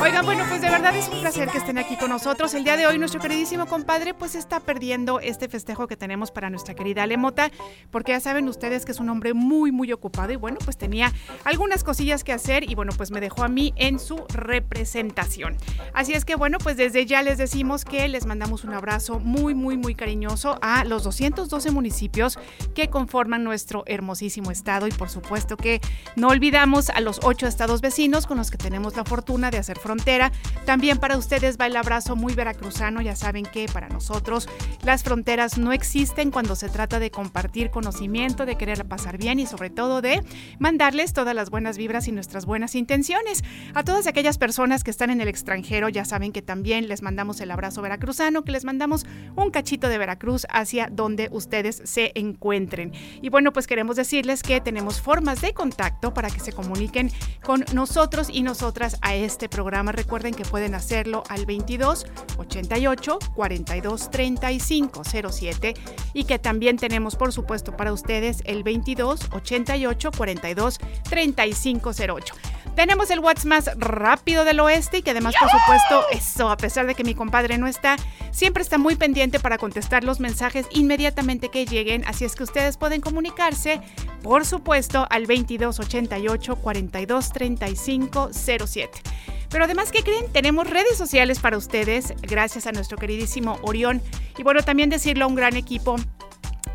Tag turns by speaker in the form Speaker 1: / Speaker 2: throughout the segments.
Speaker 1: Oigan, bueno, pues de verdad es un placer que estén aquí con nosotros. El día de hoy nuestro queridísimo compadre pues está perdiendo este festejo que tenemos para nuestra querida Alemota, porque ya saben ustedes que es un hombre muy, muy ocupado y bueno, pues tenía algunas cosillas que hacer y bueno, pues me dejó a mí en su representación. Así es que bueno, pues desde ya les decimos que les mandamos un abrazo muy, muy, muy cariñoso a los 212 municipios que conforman nuestro hermosísimo estado y por supuesto que no olvidamos a los ocho estados vecinos con los que tenemos la fortuna de hacer frontera. También para ustedes va el abrazo muy veracruzano. Ya saben que para nosotros las fronteras no existen cuando se trata de compartir conocimiento, de querer pasar bien y sobre todo de mandarles todas las buenas vibras y nuestras buenas intenciones. A todas aquellas personas que están en el extranjero, ya saben que también les mandamos el abrazo veracruzano, que les mandamos un cachito de Veracruz hacia donde ustedes se encuentren. Y bueno, pues queremos decirles que tenemos formas de contacto para que se comuniquen con nosotros y nosotras a este programa Recuerden que pueden hacerlo al 22 88 42 35 07 y que también tenemos, por supuesto, para ustedes el 22 88 42 35 08. Tenemos el WhatsApp más rápido del oeste y que además, por supuesto, eso, a pesar de que mi compadre no está, siempre está muy pendiente para contestar los mensajes inmediatamente que lleguen. Así es que ustedes pueden comunicarse, por supuesto, al 2288 42 35 07. Pero además, ¿qué creen? Tenemos redes sociales para ustedes, gracias a nuestro queridísimo Orión. Y bueno, también decirlo a un gran equipo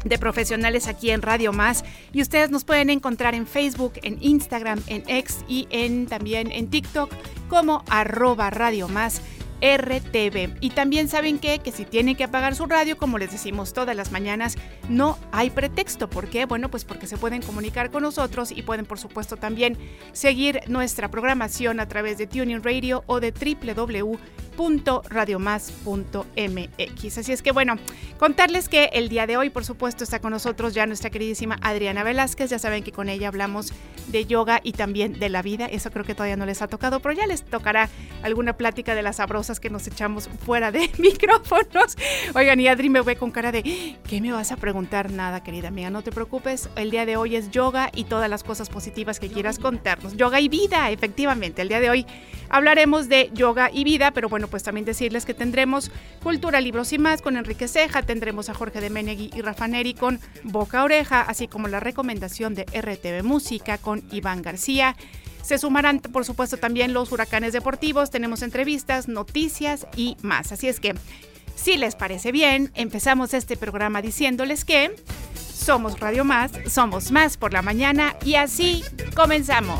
Speaker 1: de profesionales aquí en Radio Más y ustedes nos pueden encontrar en Facebook, en Instagram, en X y en también en TikTok como arroba Radio Más. RTV. Y también saben que, si tienen que apagar su radio, como les decimos todas las mañanas, no hay pretexto. ¿Por qué? Bueno, pues porque se pueden comunicar con nosotros y pueden, por supuesto, también seguir nuestra programación a través de Tuning Radio o de www .radiomás.mx. Así es que bueno, contarles que el día de hoy, por supuesto, está con nosotros ya nuestra queridísima Adriana Velázquez. Ya saben que con ella hablamos de yoga y también de la vida. Eso creo que todavía no les ha tocado, pero ya les tocará alguna plática de las sabrosas que nos echamos fuera de micrófonos. Oigan, y Adri me ve con cara de, ¿qué me vas a preguntar? Nada, querida amiga, no te preocupes. El día de hoy es yoga y todas las cosas positivas que quieras contarnos. Yoga y vida, efectivamente. El día de hoy hablaremos de yoga y vida, pero bueno, pues también decirles que tendremos Cultura, Libros y más con Enrique Ceja, tendremos a Jorge de Menegui y Rafa Neri con Boca Oreja, así como la recomendación de RTV Música con Iván García. Se sumarán, por supuesto, también los huracanes deportivos, tenemos entrevistas, noticias y más. Así es que, si les parece bien, empezamos este programa diciéndoles que somos Radio Más, somos más por la mañana y así comenzamos.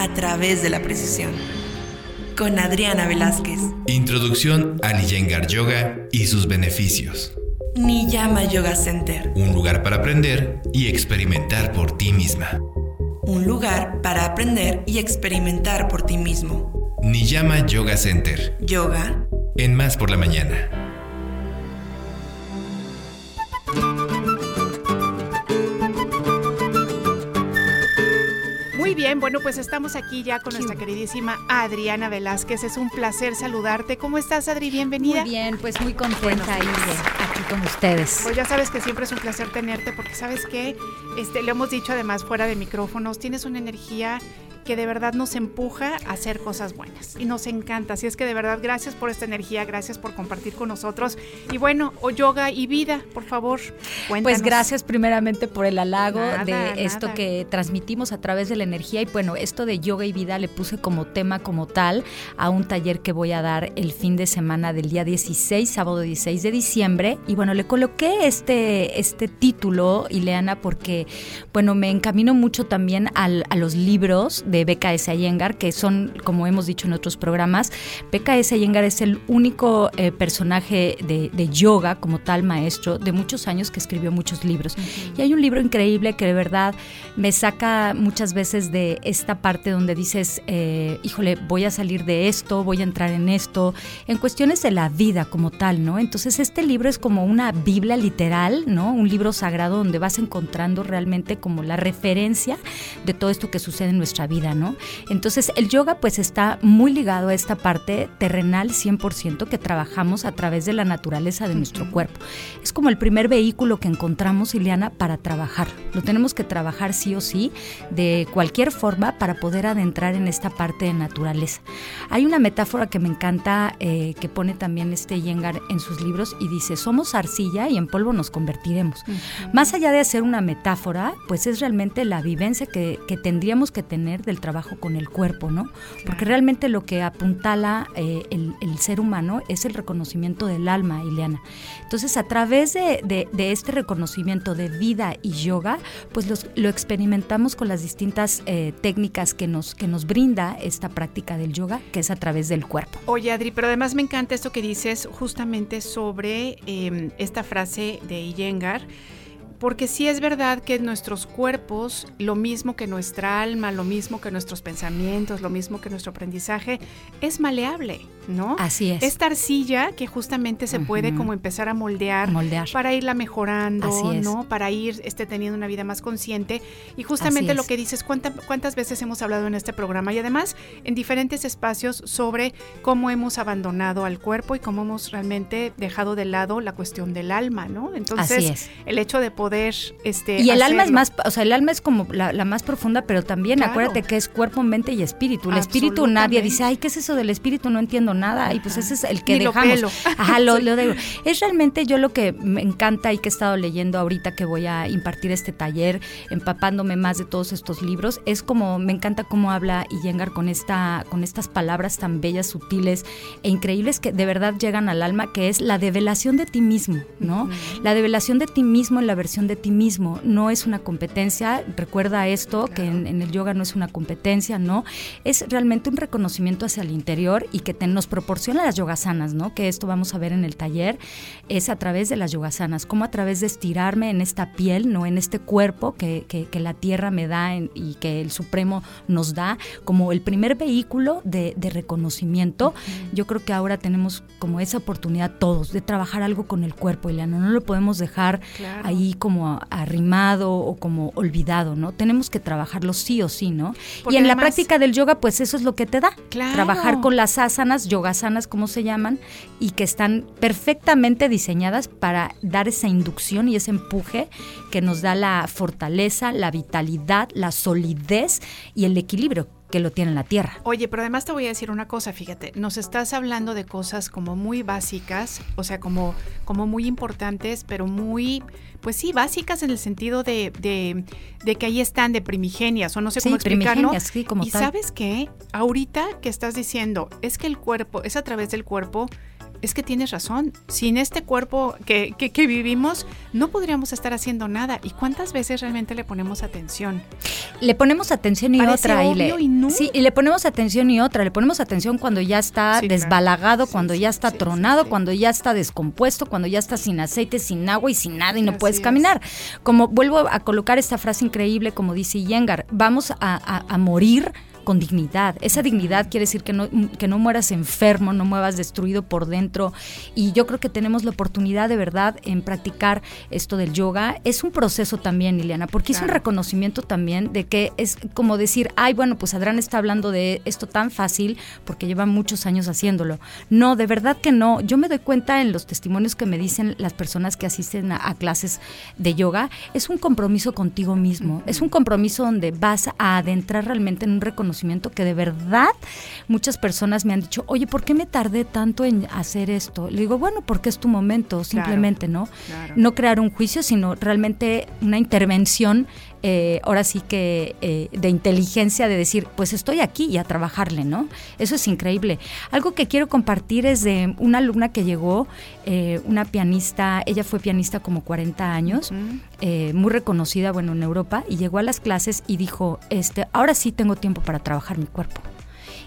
Speaker 2: a través de la precisión. Con Adriana Velázquez.
Speaker 3: Introducción al Iyengar Yoga y sus beneficios.
Speaker 2: Niyama Yoga Center.
Speaker 3: Un lugar para aprender y experimentar por ti misma.
Speaker 2: Un lugar para aprender y experimentar por ti mismo.
Speaker 3: Niyama Yoga Center.
Speaker 2: Yoga.
Speaker 3: En más por la mañana.
Speaker 1: Bien, bueno, pues estamos aquí ya con nuestra queridísima Adriana Velázquez. Es un placer saludarte. ¿Cómo estás, Adri? Bienvenida.
Speaker 4: Muy bien, pues muy contenta de aquí con ustedes.
Speaker 1: Pues ya sabes que siempre es un placer tenerte porque sabes que este, le hemos dicho además fuera de micrófonos, tienes una energía que de verdad nos empuja a hacer cosas buenas y nos encanta. Así es que de verdad gracias por esta energía, gracias por compartir con nosotros. Y bueno, o yoga y vida, por favor, cuéntanos.
Speaker 4: Pues gracias primeramente por el halago de esto que transmitimos a través de la energía y bueno, esto de yoga y vida le puse como tema como tal a un taller que voy a dar el fin de semana del día 16, sábado 16 de diciembre y bueno, le coloqué este este título Ileana porque bueno, me encamino mucho también al, a los libros de BKS Iyengar, que son, como hemos dicho en otros programas, BKS Iyengar es el único eh, personaje de, yoga como tal maestro de muchos años que escribió muchos libros. Y hay un libro increíble que de verdad me saca muchas veces de esta parte donde dices, eh, híjole, voy a salir de esto, voy a entrar en esto, en cuestiones de la vida como tal, ¿no? Entonces este libro es como una Biblia literal, ¿no? Un libro sagrado donde vas encontrando realmente como la referencia de todo esto que sucede en nuestra vida, ¿no? Entonces el yoga pues está muy ligado a esta parte terrenal 100% que trabajamos a través de la naturaleza de nuestro cuerpo. Es como el primer vehículo que encontramos, Ileana, para trabajar. Lo tenemos que trabajar sí o sí, de cualquier forma, para poder adentrar en esta parte de naturaleza. Hay una metáfora que me encanta, eh, que pone también este Yengar en sus libros y dice, somos arcilla y en polvo nos convertiremos. Más allá de hacer una metáfora, pues es realmente la vivencia que, tendríamos que tener del trabajo con el cuerpo, ¿no? Porque realmente lo que apuntala eh, el, ser humano es el reconocimiento del alma, Ileana. Entonces, a través de, este reconocimiento de vida y yoga, pues lo experimentamos con las distintas eh, técnicas que nos, que nos brinda esta práctica del yoga, que es a través del cuerpo.
Speaker 1: Oye, Adri, pero además me encanta esto que dices justamente sobre em, esta frase de Iyengar porque sí es verdad que nuestros cuerpos, lo mismo que nuestra alma, lo mismo que nuestros pensamientos, lo mismo que nuestro aprendizaje, es maleable, ¿no?
Speaker 4: Así es.
Speaker 1: Esta arcilla que justamente se puede como empezar a moldear, para irla mejorando, ¿no? Para ir este, teniendo una vida más consciente. Y justamente lo que dices, ¿cuántas veces hemos hablado en este programa? Y además en diferentes espacios sobre cómo hemos abandonado al cuerpo y cómo hemos realmente dejado de lado la cuestión del alma, ¿no? Entonces, el hecho de poder este,
Speaker 4: y el alma es más, o sea, el alma es como la, más profunda, pero también acuérdate que es cuerpo, mente y espíritu. El espíritu nadie dice, ay, ¿qué es eso del espíritu? No entiendo nada. Y pues ese es el que dejamos. Ajá, lo. Es realmente yo lo que me encanta y que he estado leyendo ahorita que voy a impartir este taller, empapándome más de todos estos libros, es como me encanta cómo habla Iyengar con esta, con estas palabras tan bellas, sutiles e increíbles que de verdad llegan al alma, que es la develación de ti mismo, ¿no? La develación de ti mismo en la versión de ti mismo, no es una competencia, recuerda esto, que en, el yoga no es una competencia, ¿no? Es realmente un reconocimiento hacia el interior y que te, nos proporciona las yogasanas, ¿no? Que esto vamos a ver en el taller, es a través de las yogasanas, como a través de estirarme en esta piel, ¿no? En este cuerpo que, que, la tierra me da y que el Supremo nos da, como el primer vehículo de, reconocimiento. Yo creo que ahora tenemos como esa oportunidad todos de trabajar algo con el cuerpo, Eliana, no lo podemos dejar ahí como arrimado o como olvidado, ¿no? Tenemos que trabajarlo sí o sí, ¿no? y en la práctica del yoga, pues eso es lo que te da. Trabajar con las asanas, yogasanas, como se llaman, y que están perfectamente diseñadas para dar esa inducción y ese empuje que nos da la fortaleza, la vitalidad, la solidez y el equilibrio que lo tiene la Tierra.
Speaker 1: Oye, pero además te voy a decir una cosa, fíjate, nos estás hablando de cosas como muy básicas, o sea, como, como muy importantes, pero muy, pues sí, básicas en el sentido de, de, que ahí están de primigenias, o no sé cómo explicarlo.
Speaker 4: Sí, como
Speaker 1: y sabes qué, ahorita que estás diciendo, es que el cuerpo, es a través del cuerpo es que tienes razón. Sin este cuerpo que, que, vivimos, no podríamos estar haciendo nada. ¿Y cuántas veces realmente le ponemos atención?
Speaker 4: Le ponemos atención y otra. Y le, Sí, y le ponemos atención y otra. Le ponemos atención cuando ya está desbalagado, cuando ya está tronado, cuando ya está descompuesto, cuando ya está sin aceite, sin agua y sin nada y no puedes caminar. Como vuelvo a colocar esta frase increíble, como dice Yengar, vamos a, a morir con dignidad. Esa dignidad quiere decir que no, que no mueras enfermo, no muevas destruido por dentro. Y yo creo que tenemos la oportunidad de verdad en practicar esto del yoga. Es un proceso también, Liliana, porque es un reconocimiento también de que es como decir, ay, bueno, pues Adrián está hablando de esto tan fácil porque lleva muchos años haciéndolo. No, de verdad que no. Yo me doy cuenta en los testimonios que me dicen las personas que asisten a, clases de yoga, es un compromiso contigo mismo. Es un compromiso donde vas a adentrar realmente en un reconocimiento que de verdad muchas personas me han dicho, oye, ¿por qué me tardé tanto en hacer esto? Le digo, bueno, porque es tu momento, simplemente, ¿no? No crear un juicio, sino realmente una intervención eh, ahora sí que eh, de inteligencia de decir, pues estoy aquí y a trabajarle, ¿no? Eso es increíble. Algo que quiero compartir es de una alumna que llegó, eh, una pianista, ella fue pianista como 40 años, muy reconocida, bueno, en Europa, y llegó a las clases y dijo, este, ahora sí tengo tiempo para trabajar mi cuerpo.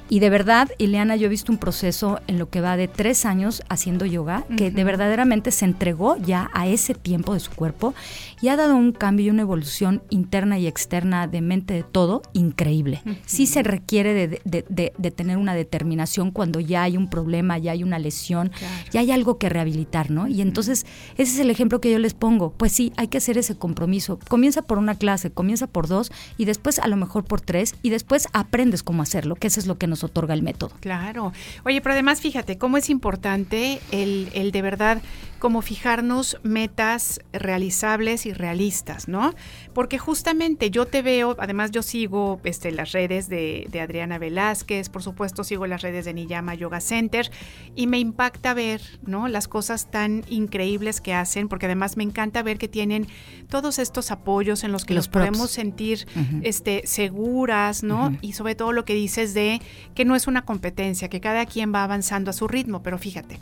Speaker 4: Y de verdad, Ileana, yo he visto un proceso en lo que va de tres años haciendo yoga, que de verdaderamente se entregó ya a ese tiempo de su cuerpo y ha dado un cambio y una evolución interna y externa de mente de todo increíble. Sí se requiere de, tener una determinación cuando ya hay un problema, ya hay una lesión, ya hay algo que rehabilitar, ¿no? Y entonces, ese es el ejemplo que yo les pongo. Pues sí, hay que hacer ese compromiso. Comienza por una clase, comienza por dos y después a lo mejor por tres y después aprendes cómo hacerlo, que eso es lo que nos otorga el método.
Speaker 1: Claro. Oye, pero además fíjate cómo es importante el, el de verdad como fijarnos metas realizables y realistas, ¿no? Porque justamente yo te veo, además yo sigo este, las redes de, Adriana Velázquez, por supuesto sigo las redes de Niyama Yoga Center y me impacta ver, ¿no? Las cosas tan increíbles que hacen, porque además me encanta ver que tienen todos estos apoyos en los que los podemos sentir este, seguras, ¿no? Y sobre todo lo que dices de que no es una competencia, que cada quien va avanzando a su ritmo, pero fíjate,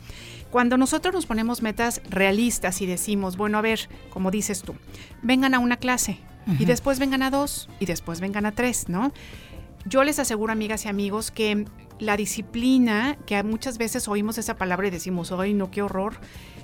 Speaker 1: cuando nosotros nos ponemos metas realistas y decimos, bueno, a ver, como dices tú, vengan a una clase y después vengan a dos y después vengan a tres, ¿no? Yo les aseguro, amigas y amigos, que la disciplina, que muchas veces oímos esa palabra y decimos, ay, no, qué horror,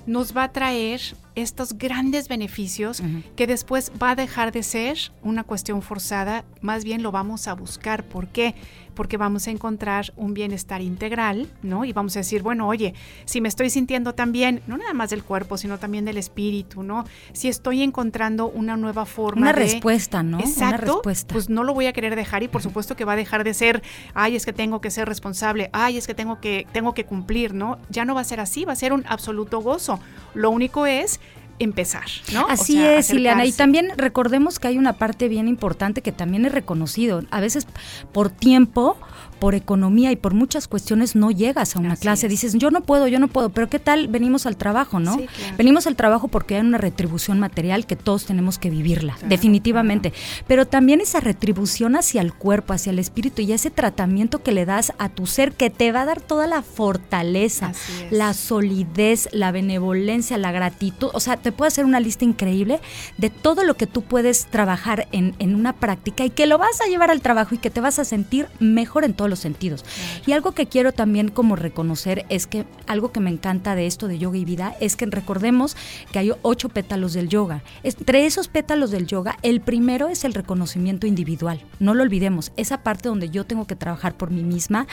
Speaker 1: nos va a traer estos grandes beneficios que después va a dejar de ser una cuestión forzada, más bien lo vamos a buscar. ¿Por qué? Porque vamos a encontrar un bienestar integral, ¿no? Y vamos a decir, bueno, oye, si me estoy sintiendo tan bien, no nada más del cuerpo, sino también del espíritu, ¿no? Si estoy encontrando una nueva forma
Speaker 4: una respuesta, ¿no?
Speaker 1: Exacto,
Speaker 4: una respuesta.
Speaker 1: pues no lo voy a querer dejar y por supuesto que va a dejar de ser, ay, es que tengo que ser responsable, ay, es que tengo que tengo que cumplir, ¿no? Ya no va a ser así, va a ser un absoluto gozo. Lo único es empezar, ¿no?
Speaker 4: Así es, Ileana. Y también recordemos que hay una parte bien importante que también es reconocido. A veces por tiempo por economía y por muchas cuestiones no llegas a una clase. Dices, yo no puedo, yo no puedo, pero ¿qué tal venimos al trabajo, no? Venimos al trabajo porque hay una retribución material que todos tenemos que vivirla, definitivamente. Pero también esa retribución hacia el cuerpo, hacia el espíritu y ese tratamiento que le das a tu ser que te va a dar toda la fortaleza, la solidez, la benevolencia, la gratitud. O sea, te puedo hacer una lista increíble de todo lo que tú puedes trabajar en, en una práctica y que lo vas a llevar al trabajo y que te vas a sentir mejor en todo los sentidos. Y algo que quiero también como reconocer es que algo que me encanta de esto de yoga y vida es que recordemos que hay ocho pétalos del yoga. Entre esos pétalos del yoga, el primero es el reconocimiento individual. No lo olvidemos. Esa parte donde yo tengo que trabajar por mí misma,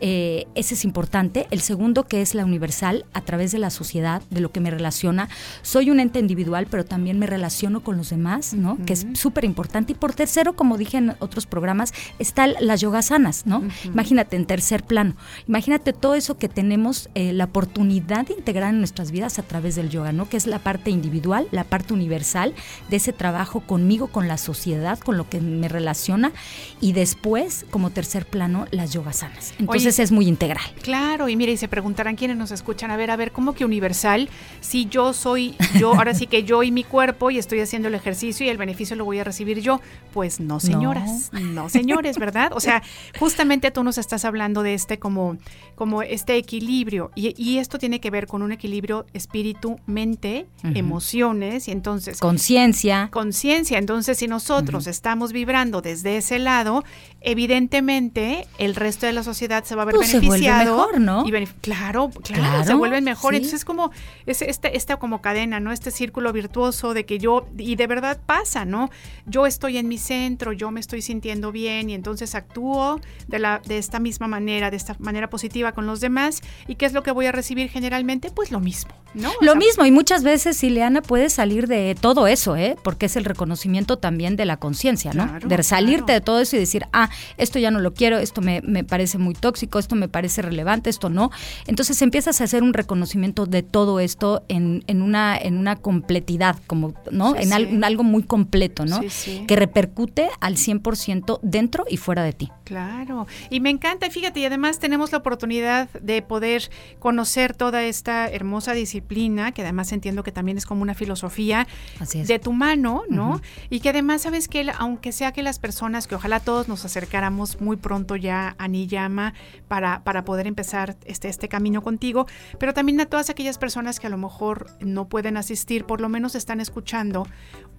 Speaker 4: eh, ese es importante. El segundo que es la universal a través de la sociedad, de lo que me relaciona. Soy un ente individual, pero también me relaciono con los demás, ¿no? Que es súper importante. Y por tercero, como dije en otros programas, están las yogasanas, ¿no? Imagínate en tercer plano. Imagínate todo eso que tenemos eh, la oportunidad de integrar en nuestras vidas a través del yoga, ¿no? Que es la parte individual, la parte universal de ese trabajo conmigo, con la sociedad, con lo que me relaciona. Y después, como tercer plano, las yogasanas. Entonces es muy integral.
Speaker 1: Claro, y mira, y se preguntarán quienes nos escuchan, a ver, a ver, ¿cómo que universal? Si yo soy yo, ahora sí que yo y mi cuerpo y estoy haciendo el ejercicio y el beneficio lo voy a recibir yo. Pues no, señoras, no, no señores, ¿verdad? O sea, justamente tú nos estás hablando de este como, como este equilibrio y, esto tiene que ver con un equilibrio espíritu, mente, emociones y entonces...
Speaker 4: Conciencia.
Speaker 1: Conciencia. Entonces, si nosotros estamos vibrando desde ese lado, evidentemente el resto de la sociedad se va a ver pues beneficiado.
Speaker 4: mejor, ¿no?
Speaker 1: claro, claro, se vuelven mejor. Entonces es como, es este, esta como cadena, ¿no? Este círculo virtuoso de que yo, y de verdad pasa, ¿no? Yo estoy en mi centro, yo me estoy sintiendo bien y entonces actúo de, la, de esta misma manera, de esta manera positiva con los demás. ¿Y qué es lo que voy a recibir generalmente? Pues lo mismo, ¿no?
Speaker 4: lo mismo, y muchas veces, Ileana, puede salir de todo eso, ¿eh? Porque es el reconocimiento también de la conciencia, ¿no? de salirte de todo eso y decir, ah, esto ya no lo quiero, esto me, parece muy tóxico, esto me parece relevante, esto no. Entonces empiezas a hacer un reconocimiento de todo esto en, en una, en una completidad, como, ¿no? en, algo muy completo, ¿no? Que repercute al 100% dentro y fuera de ti.
Speaker 1: Claro. Y me encanta, fíjate, y además tenemos la oportunidad de poder conocer toda esta hermosa disciplina, que además entiendo que también es como una filosofía de tu mano, ¿no? Y que además, sabes que aunque sea que las personas, que ojalá todos nos acercáramos muy pronto ya a Niyama para, para poder empezar este, este camino contigo, pero también a todas aquellas personas que a lo mejor no pueden asistir, por lo menos están escuchando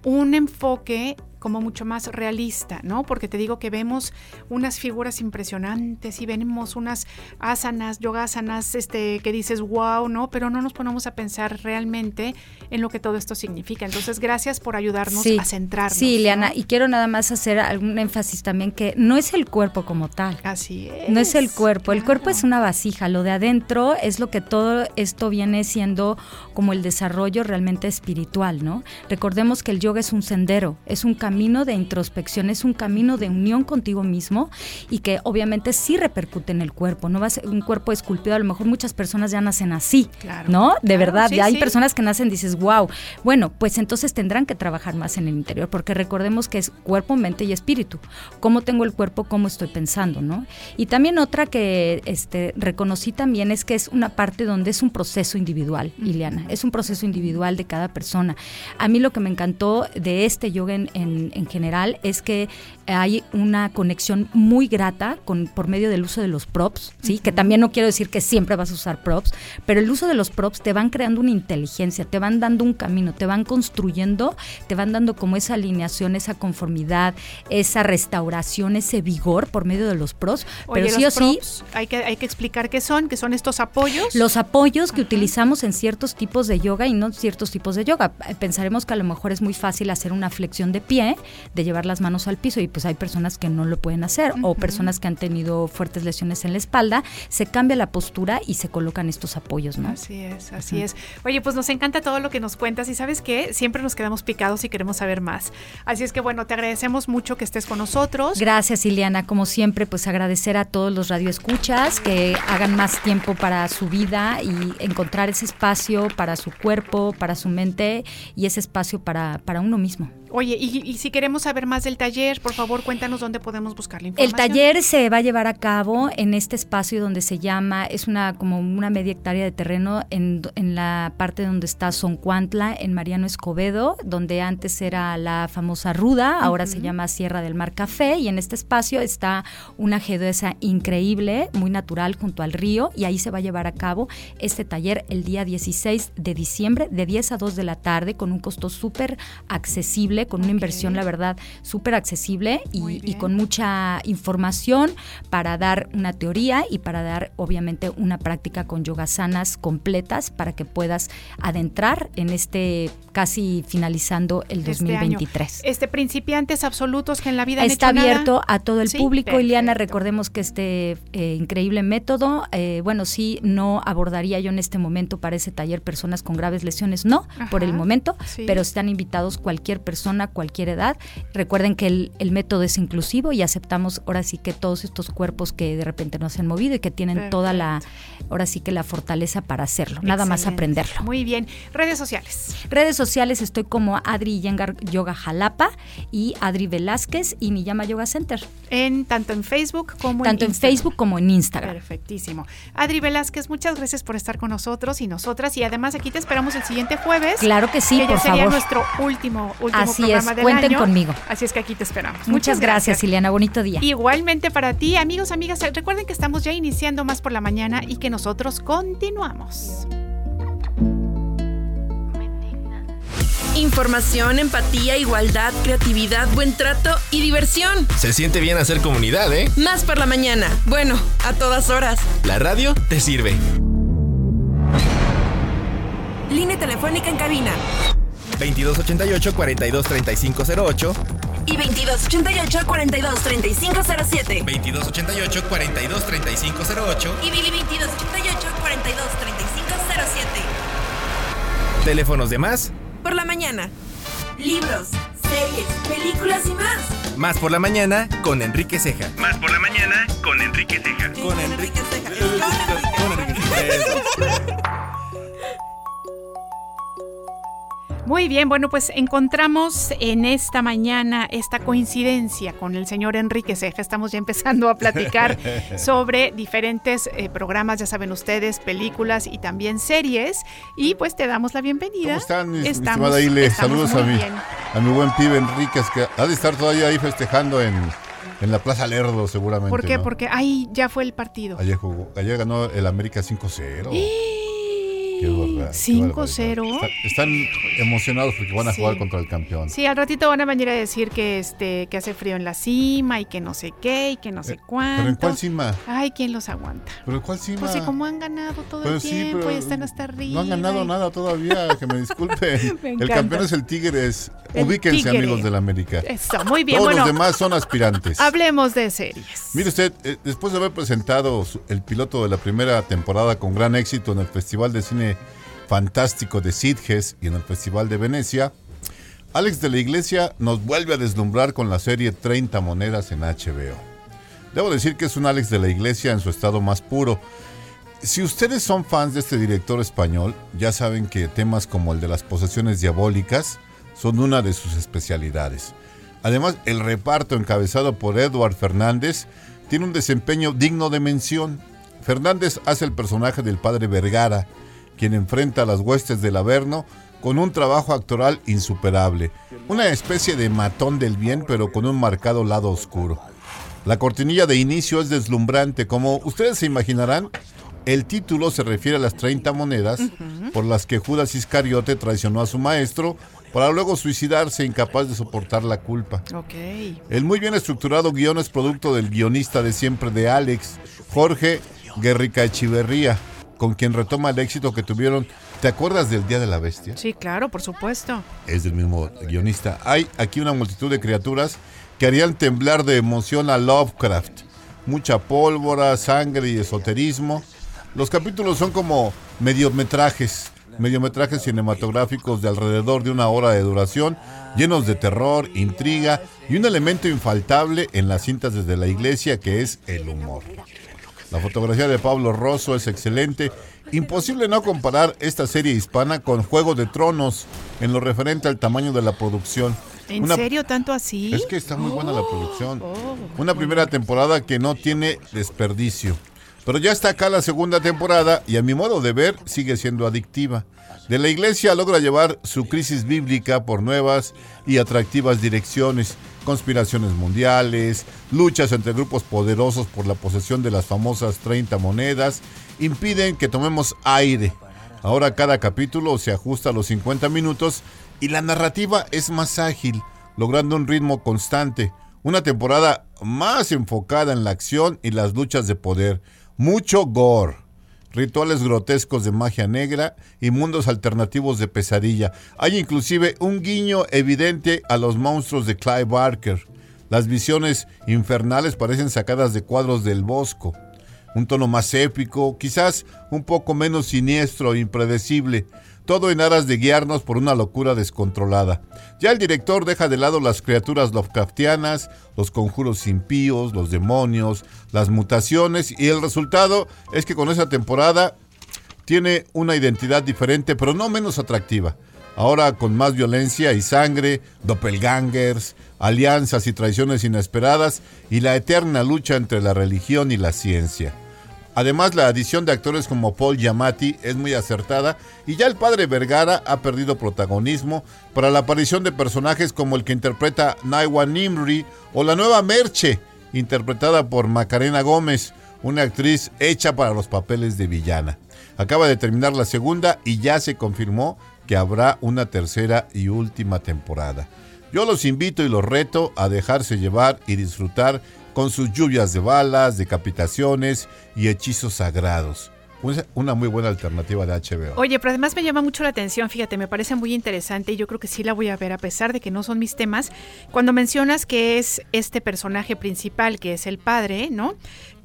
Speaker 1: un enfoque como mucho más realista, ¿no? Porque te digo que vemos unas figuras impresionantes y vemos unas asanas, yogasanas, este, que dices, wow, ¿no? Pero no nos ponemos a pensar realmente en lo que todo esto significa. Entonces, gracias por ayudarnos a centrarnos.
Speaker 4: Sí, Liana, y quiero nada más hacer algún énfasis también que no es el cuerpo como tal.
Speaker 1: Así es.
Speaker 4: No es el cuerpo, el cuerpo es una vasija, lo de adentro es lo que todo esto viene siendo como el desarrollo realmente espiritual, ¿no? Recordemos que el yoga es un sendero, es un camino camino de introspección, es un camino de unión contigo mismo y que obviamente sí repercute en el cuerpo. No va a ser un cuerpo esculpido, a lo mejor muchas personas ya nacen así, ¿no? De verdad, ya hay personas que nacen dices, wow. Bueno, pues entonces tendrán que trabajar más en el interior, porque recordemos que es cuerpo, mente y espíritu. ¿Cómo tengo el cuerpo? ¿Cómo estoy pensando? ¿no? Y también otra que este, reconocí también es que es una parte donde es un proceso individual, Ileana, es un proceso individual de cada persona. A mí lo que me encantó de este yoga en en, general es que hay una conexión muy grata con, por medio del uso de los props, ¿sí? Que también no quiero decir que siempre vas a usar props, pero el uso de los props te van creando una inteligencia, te van dando un camino, te van construyendo, te van dando como esa alineación, esa conformidad, esa restauración, ese vigor por medio de los props. pero sí o sí.
Speaker 1: Hay que, hay que explicar qué son, qué son estos apoyos.
Speaker 4: Los apoyos que utilizamos en ciertos tipos de yoga y no ciertos tipos de yoga. Pensaremos que a lo mejor es muy fácil hacer una flexión de pie, de llevar las manos al piso y pues hay personas que no lo pueden hacer o personas que han tenido fuertes lesiones en la espalda, se cambia la postura y se colocan estos apoyos, ¿no?
Speaker 1: Así es, así es. Oye, pues nos encanta todo lo que nos cuentas y sabes que siempre nos quedamos picados y queremos saber más. Así es que bueno, te agradecemos mucho que estés con nosotros.
Speaker 4: Gracias, Ileana. Como siempre, pues agradecer a todos los radioescuchas que hagan más tiempo para su vida y encontrar ese espacio para su cuerpo, para su mente y ese espacio para, para uno mismo.
Speaker 1: Oye, y, si queremos saber más del taller, por favor, cuéntanos dónde podemos buscar la información.
Speaker 4: El taller se va a llevar a cabo en este espacio donde se llama, es una como una media hectárea de terreno en, en la parte donde está Soncuantla, en Mariano Escobedo, donde antes era la famosa Ruda, ahora se llama Sierra del Mar Café, y en este espacio está una geodesa increíble, muy natural, junto al río, y ahí se va a llevar a cabo este taller el día 16 de diciembre, de 10 a 2 de la tarde, con un costo súper accesible con una inversión, la verdad, súper accesible y, con mucha información para dar una teoría y para dar, obviamente, una práctica con yogasanas completas para que puedas adentrar en este casi finalizando el 2023.
Speaker 1: Este, este, principiantes absolutos que en la vida
Speaker 4: está abierto a todo el público. Ileana, recordemos que este eh, increíble método, eh, bueno, sí, no abordaría yo en este momento para ese taller personas con graves lesiones, no, por el momento, pero están invitados cualquier persona a cualquier edad. Recuerden que el, método es inclusivo y aceptamos ahora sí que todos estos cuerpos que de repente no se han movido y que tienen toda la, ahora sí que la fortaleza para hacerlo, nada más aprenderlo.
Speaker 1: Muy bien. Redes sociales.
Speaker 4: Redes sociales estoy como Adri Yengar Yoga Jalapa y Adri Velázquez y Niyama Yoga Center.
Speaker 1: En, tanto en Facebook como
Speaker 4: tanto en, Facebook como en Instagram.
Speaker 1: Perfectísimo. Adri Velázquez, muchas gracias por estar con nosotros y nosotras y además aquí te esperamos el siguiente jueves.
Speaker 4: Claro que sí,
Speaker 1: que
Speaker 4: por
Speaker 1: sería nuestro último último
Speaker 4: Así es, cuenten conmigo.
Speaker 1: Así es que aquí te esperamos.
Speaker 4: Muchas, gracias, Ileana. Bonito día.
Speaker 1: Igualmente para ti, amigos, amigas. Recuerden que estamos ya iniciando más por la mañana y que nosotros continuamos.
Speaker 2: Información, empatía, igualdad, creatividad, buen trato y diversión.
Speaker 5: Se siente bien hacer comunidad, ¿eh?
Speaker 2: Más por la mañana. Bueno, a todas horas.
Speaker 5: La radio te sirve.
Speaker 2: Línea telefónica en cabina
Speaker 5: 2288-423508
Speaker 2: y 2288-423507.
Speaker 5: 2288-423508
Speaker 2: y 2288-423507.
Speaker 5: Teléfonos de más.
Speaker 2: Por la mañana. Libros, series, películas y más.
Speaker 5: Más por la mañana con Enrique Ceja.
Speaker 6: Más por la mañana con Enrique Ceja.
Speaker 2: Con Enrique Ceja.
Speaker 5: Con Enrique Ceja.
Speaker 1: Muy bien, bueno, pues encontramos en esta mañana esta coincidencia con el señor Enrique Ceja. Estamos ya empezando a platicar sobre diferentes eh, programas, ya saben ustedes, películas y también series. Y pues te damos la bienvenida.
Speaker 7: ¿Cómo están, mi, estimada Ile? Saludos a mi, a mi buen pibe Enrique, que ha de estar todavía ahí festejando en, en la Plaza Lerdo, seguramente.
Speaker 1: ¿Por qué?
Speaker 7: ¿no?
Speaker 1: Porque ahí ya fue el partido.
Speaker 7: Ayer jugó, ayer ganó el América 5-0. Qué barbaridad, qué
Speaker 1: 5-0.
Speaker 7: barbaridad. Está- están emocionados porque van a
Speaker 1: Sí.
Speaker 7: jugar contra el campeón.
Speaker 1: Sí, al ratito van a venir a decir que este que hace frío en la cima y que no sé qué y que no sé cuánto.
Speaker 7: Eh, ¿Pero en cuál cima?
Speaker 1: Ay, ¿quién los aguanta?
Speaker 7: ¿Pero en cuál cima?
Speaker 1: Pues sí, como han ganado todo
Speaker 7: Pero
Speaker 1: el
Speaker 7: sí,
Speaker 1: tiempo y están hasta arriba.
Speaker 7: No han ganado
Speaker 1: y-
Speaker 7: nada todavía, que me disculpen.
Speaker 1: Me
Speaker 7: el campeón es el Tigres.
Speaker 1: El
Speaker 7: Ubíquense,
Speaker 1: Tigre.
Speaker 7: amigos del América.
Speaker 1: Eso, muy bien.
Speaker 7: Todos
Speaker 1: bueno,
Speaker 7: los demás son aspirantes.
Speaker 1: hablemos de series.
Speaker 7: Mire usted, eh, después de haber presentado el piloto de la primera temporada con gran éxito en el Festival de Cine Fantástico de Sitges y en el Festival de Venecia, Alex de la Iglesia nos vuelve a deslumbrar con la serie 30 monedas en HBO. Debo decir que es un Alex de la Iglesia en su estado más puro. Si ustedes son fans de este director español, ya saben que temas como el de las posesiones diabólicas son una de sus especialidades. Además, el reparto encabezado por Edward Fernández tiene un desempeño digno de mención. Fernández hace el personaje del padre Vergara, quien enfrenta a las huestes del Averno con un trabajo actoral insuperable. Una especie de matón del bien, pero con un marcado lado oscuro. La cortinilla de inicio es deslumbrante. Como ustedes se imaginarán, el título se refiere a las 30 monedas por las que Judas Iscariote traicionó a su maestro para luego suicidarse incapaz de soportar la culpa. El muy bien estructurado guion es producto del guionista de siempre de Alex, Jorge Guerrica Echiverría, con quien retoma el éxito que tuvieron. ¿Te acuerdas del Día de la Bestia?
Speaker 1: Sí, claro, por supuesto.
Speaker 7: es del mismo guionista. Hay aquí una multitud de criaturas que harían temblar de emoción a Lovecraft. Mucha pólvora, sangre y esoterismo. Los capítulos son como mediometrajes, mediometrajes cinematográficos de alrededor de una hora de duración, llenos de terror, intriga y un elemento infaltable en las cintas desde la iglesia que es el humor. La fotografía de Pablo Rosso es excelente. Imposible no comparar esta serie hispana con Juego de Tronos en lo referente al tamaño de la producción.
Speaker 1: ¿En
Speaker 7: Una-
Speaker 1: serio tanto así?
Speaker 7: Es que está muy buena la producción.
Speaker 1: Oh,
Speaker 7: Una primera temporada que no tiene desperdicio. Pero ya está acá la segunda temporada y a mi modo de ver sigue siendo adictiva. De la iglesia logra llevar su crisis bíblica por nuevas y atractivas direcciones, conspiraciones mundiales, luchas entre grupos poderosos por la posesión de las famosas 30 monedas, impiden que tomemos aire. Ahora cada capítulo se ajusta a los 50 minutos y la narrativa es más ágil, logrando un ritmo constante. Una temporada más enfocada en la acción y las luchas de poder. Mucho gore, rituales grotescos de magia negra y mundos alternativos de pesadilla. Hay inclusive un guiño evidente a los monstruos de Clive Barker. Las visiones infernales parecen sacadas de cuadros del Bosco un tono más épico, quizás un poco menos siniestro e impredecible, todo en aras de guiarnos por una locura descontrolada. Ya el director deja de lado las criaturas Lovecraftianas, los conjuros impíos, los demonios, las mutaciones y el resultado es que con esa temporada tiene una identidad diferente pero no menos atractiva. Ahora con más violencia y sangre, doppelgangers, alianzas y traiciones inesperadas y la eterna lucha entre la religión y la ciencia. Además, la adición de actores como Paul Giamatti es muy acertada y ya el padre Vergara ha perdido protagonismo para la aparición de personajes como el que interpreta Naiwa Nimri o la nueva Merche, interpretada por Macarena Gómez, una actriz hecha para los papeles de villana. Acaba de terminar la segunda y ya se confirmó que habrá una tercera y última temporada. Yo los invito y los reto a dejarse llevar y disfrutar con sus lluvias de balas, decapitaciones y hechizos sagrados. Una- muy buena alternativa de HBO.
Speaker 1: Oye, pero además me llama mucho la atención, fíjate, me parece muy interesante y yo creo que sí la voy a ver a pesar de que no son mis temas. Cuando mencionas que es este personaje principal, que es el padre, ¿no?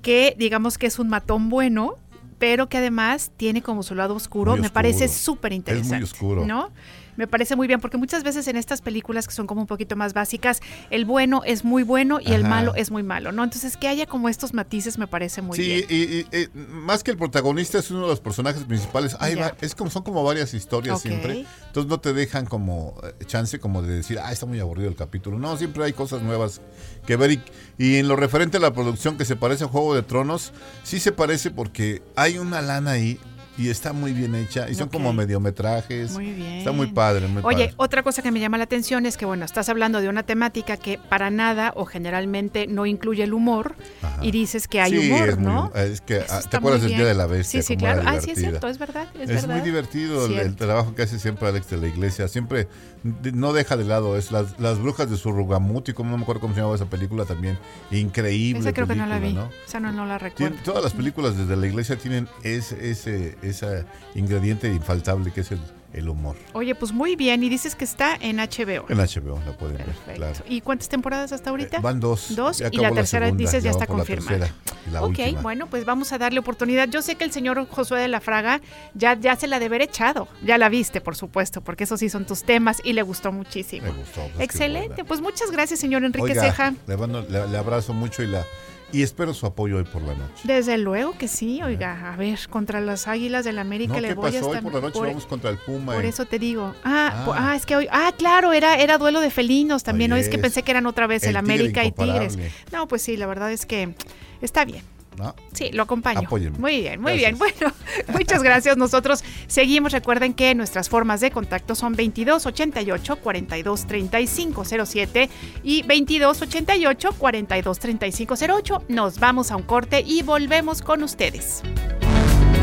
Speaker 1: Que digamos que es un matón bueno, pero que además tiene como su lado oscuro, me parece súper interesante.
Speaker 7: Es muy oscuro.
Speaker 1: ¿No? Me parece muy bien, porque muchas veces en estas películas que son como un poquito más básicas, el bueno es muy bueno y el malo es muy malo, ¿no? Entonces que haya como estos matices me parece muy
Speaker 7: sí,
Speaker 1: bien.
Speaker 7: y, y- y, más que el protagonista es uno de los personajes principales. Hay
Speaker 1: Ya.
Speaker 7: va- es como son como varias historias siempre. Entonces no te dejan como eh, chance como de decir, ah, está muy aburrido el capítulo. No, siempre hay cosas nuevas que ver. Y, y en lo referente a la producción que se parece a Juego de Tronos, sí se parece porque hay una lana ahí y está muy bien hecha. Y son como mediometrajes.
Speaker 1: Muy bien.
Speaker 7: Está muy padre, muy
Speaker 1: Oye,
Speaker 7: padre.
Speaker 1: otra cosa que me llama la atención es que, bueno, estás hablando de una temática que para nada o generalmente no incluye el humor
Speaker 7: Ajá.
Speaker 1: y dices que hay
Speaker 7: Sí,
Speaker 1: humor,
Speaker 7: es muy-
Speaker 1: ¿no?
Speaker 7: es que, ah, ¿te acuerdas del Día de la Bestia?
Speaker 1: Sí, sí, claro. Ah, sí, es cierto, es verdad. Es,
Speaker 7: Es,
Speaker 1: verdad.
Speaker 7: muy divertido el, el trabajo que hace siempre Alex de la Iglesia. Siempre no deja de lado. Es las, las brujas de Surrugamuti, como no me acuerdo cómo se llamaba esa película también. Increíble.
Speaker 1: Esa creo que no la vi.
Speaker 7: ¿no?
Speaker 1: Esa no, no la recuerdo.
Speaker 7: Tien- todas las películas desde la iglesia tienen ese, ese, ese ingrediente infaltable que es el, el humor.
Speaker 1: Oye, pues muy bien. Y dices que está en HBO.
Speaker 7: En HBO la pueden ver, claro.
Speaker 1: ¿Y cuántas temporadas hasta ahorita?
Speaker 7: Eh, Van dos.
Speaker 1: Dos, y la tercera
Speaker 7: segunda,
Speaker 1: dices ya está
Speaker 7: por la
Speaker 1: confirmada.
Speaker 7: tercera la
Speaker 1: ok,
Speaker 7: última.
Speaker 1: bueno, pues vamos a darle oportunidad. Yo sé que el señor Josué de la Fraga ya, ya se la debe haber echado. Ya la viste, por supuesto, porque esos sí son tus temas y le gustó muchísimo.
Speaker 7: Me gustó. pues,
Speaker 1: Excelente. Pues muchas gracias, señor Enrique
Speaker 7: Oiga,
Speaker 1: Ceja.
Speaker 7: Le, mando- le- le abrazo mucho y la y espero su apoyo hoy por la noche.
Speaker 1: Desde luego que sí, oiga, a ver, contra las Águilas del América
Speaker 7: No,
Speaker 1: le
Speaker 7: ¿qué
Speaker 1: voy
Speaker 7: pasó? Hoy
Speaker 1: hasta
Speaker 7: por la noche
Speaker 1: por,
Speaker 7: vamos contra el Puma.
Speaker 1: por
Speaker 7: eh.
Speaker 1: eso te digo. Ah,
Speaker 7: Ah.
Speaker 1: ah, es que hoy, ah, claro, era era duelo de felinos también, ¿no?
Speaker 7: Oye,
Speaker 1: Es que pensé que eran otra vez el,
Speaker 7: el
Speaker 1: América y Tigres. No, pues sí, la verdad es que está bien.
Speaker 7: ¿No?
Speaker 1: Sí, lo acompaño.
Speaker 7: Apóyenme.
Speaker 1: Muy bien, muy
Speaker 7: Gracias.
Speaker 1: bien. Bueno, muchas gracias. Nosotros seguimos. Recuerden que nuestras formas de contacto son 22 88 42 35 07 y 22 88 42 35 08. Nos vamos a un corte y volvemos con ustedes.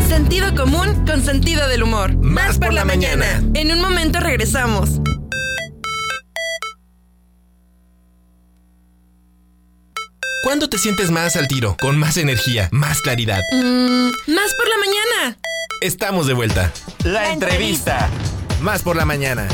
Speaker 2: Sentido común con sentido del humor.
Speaker 5: Más por la mañana.
Speaker 2: En un momento regresamos.
Speaker 5: ¿Cuándo te sientes más al tiro, con más energía, más claridad?
Speaker 2: Mm, más por la mañana.
Speaker 5: Estamos de vuelta. La entrevista. Más por la mañana.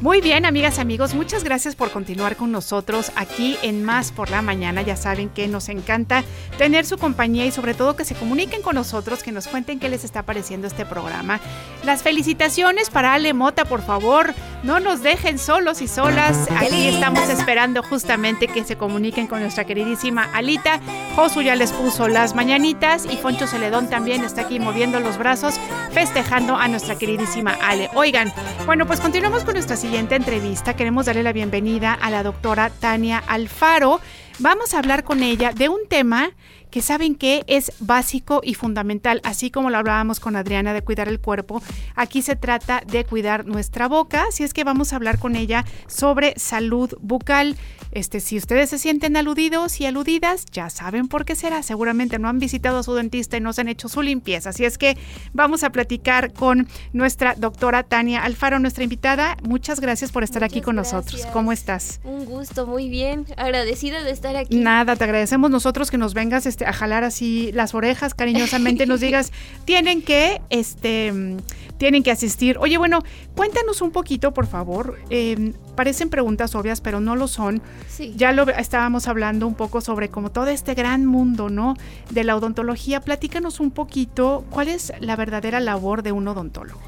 Speaker 1: Muy bien, amigas, amigos, muchas gracias por continuar con nosotros aquí en Más por la Mañana. Ya saben que nos encanta tener su compañía y sobre todo que se comuniquen con nosotros, que nos cuenten qué les está pareciendo este programa. Las felicitaciones para Ale Mota, por favor, no nos dejen solos y solas. Aquí estamos esperando justamente que se comuniquen con nuestra queridísima Alita. Josu ya les puso las mañanitas y Foncho Celedón también está aquí moviendo los brazos, festejando a nuestra queridísima Ale. Oigan, bueno, pues continuamos con nuestra siguiente entrevista. Queremos darle la bienvenida a la doctora Tania Alfaro. Vamos a hablar con ella de un tema que saben que es básico y fundamental, así como lo hablábamos con Adriana de cuidar el cuerpo, aquí se trata de cuidar nuestra boca, así es que vamos a hablar con ella sobre salud bucal. Este, si ustedes se sienten aludidos y aludidas, ya saben por qué será. Seguramente no han visitado a su dentista y no se han hecho su limpieza. Así es que vamos a platicar con nuestra doctora Tania Alfaro, nuestra invitada. Muchas gracias por estar aquí con nosotros. ¿Cómo estás?
Speaker 8: Un gusto, muy bien. Agradecida de estar aquí.
Speaker 1: Nada, te agradecemos nosotros que nos vengas este, a jalar así las orejas cariñosamente, nos digas, tienen que, este, tienen que asistir. Oye, bueno, cuéntanos un poquito, por favor. Eh, parecen preguntas obvias, pero no lo son.
Speaker 8: Sí.
Speaker 1: Ya lo estábamos hablando un poco sobre como todo este gran mundo, ¿no? De la odontología. Platícanos un poquito, ¿cuál es la verdadera labor de un odontólogo?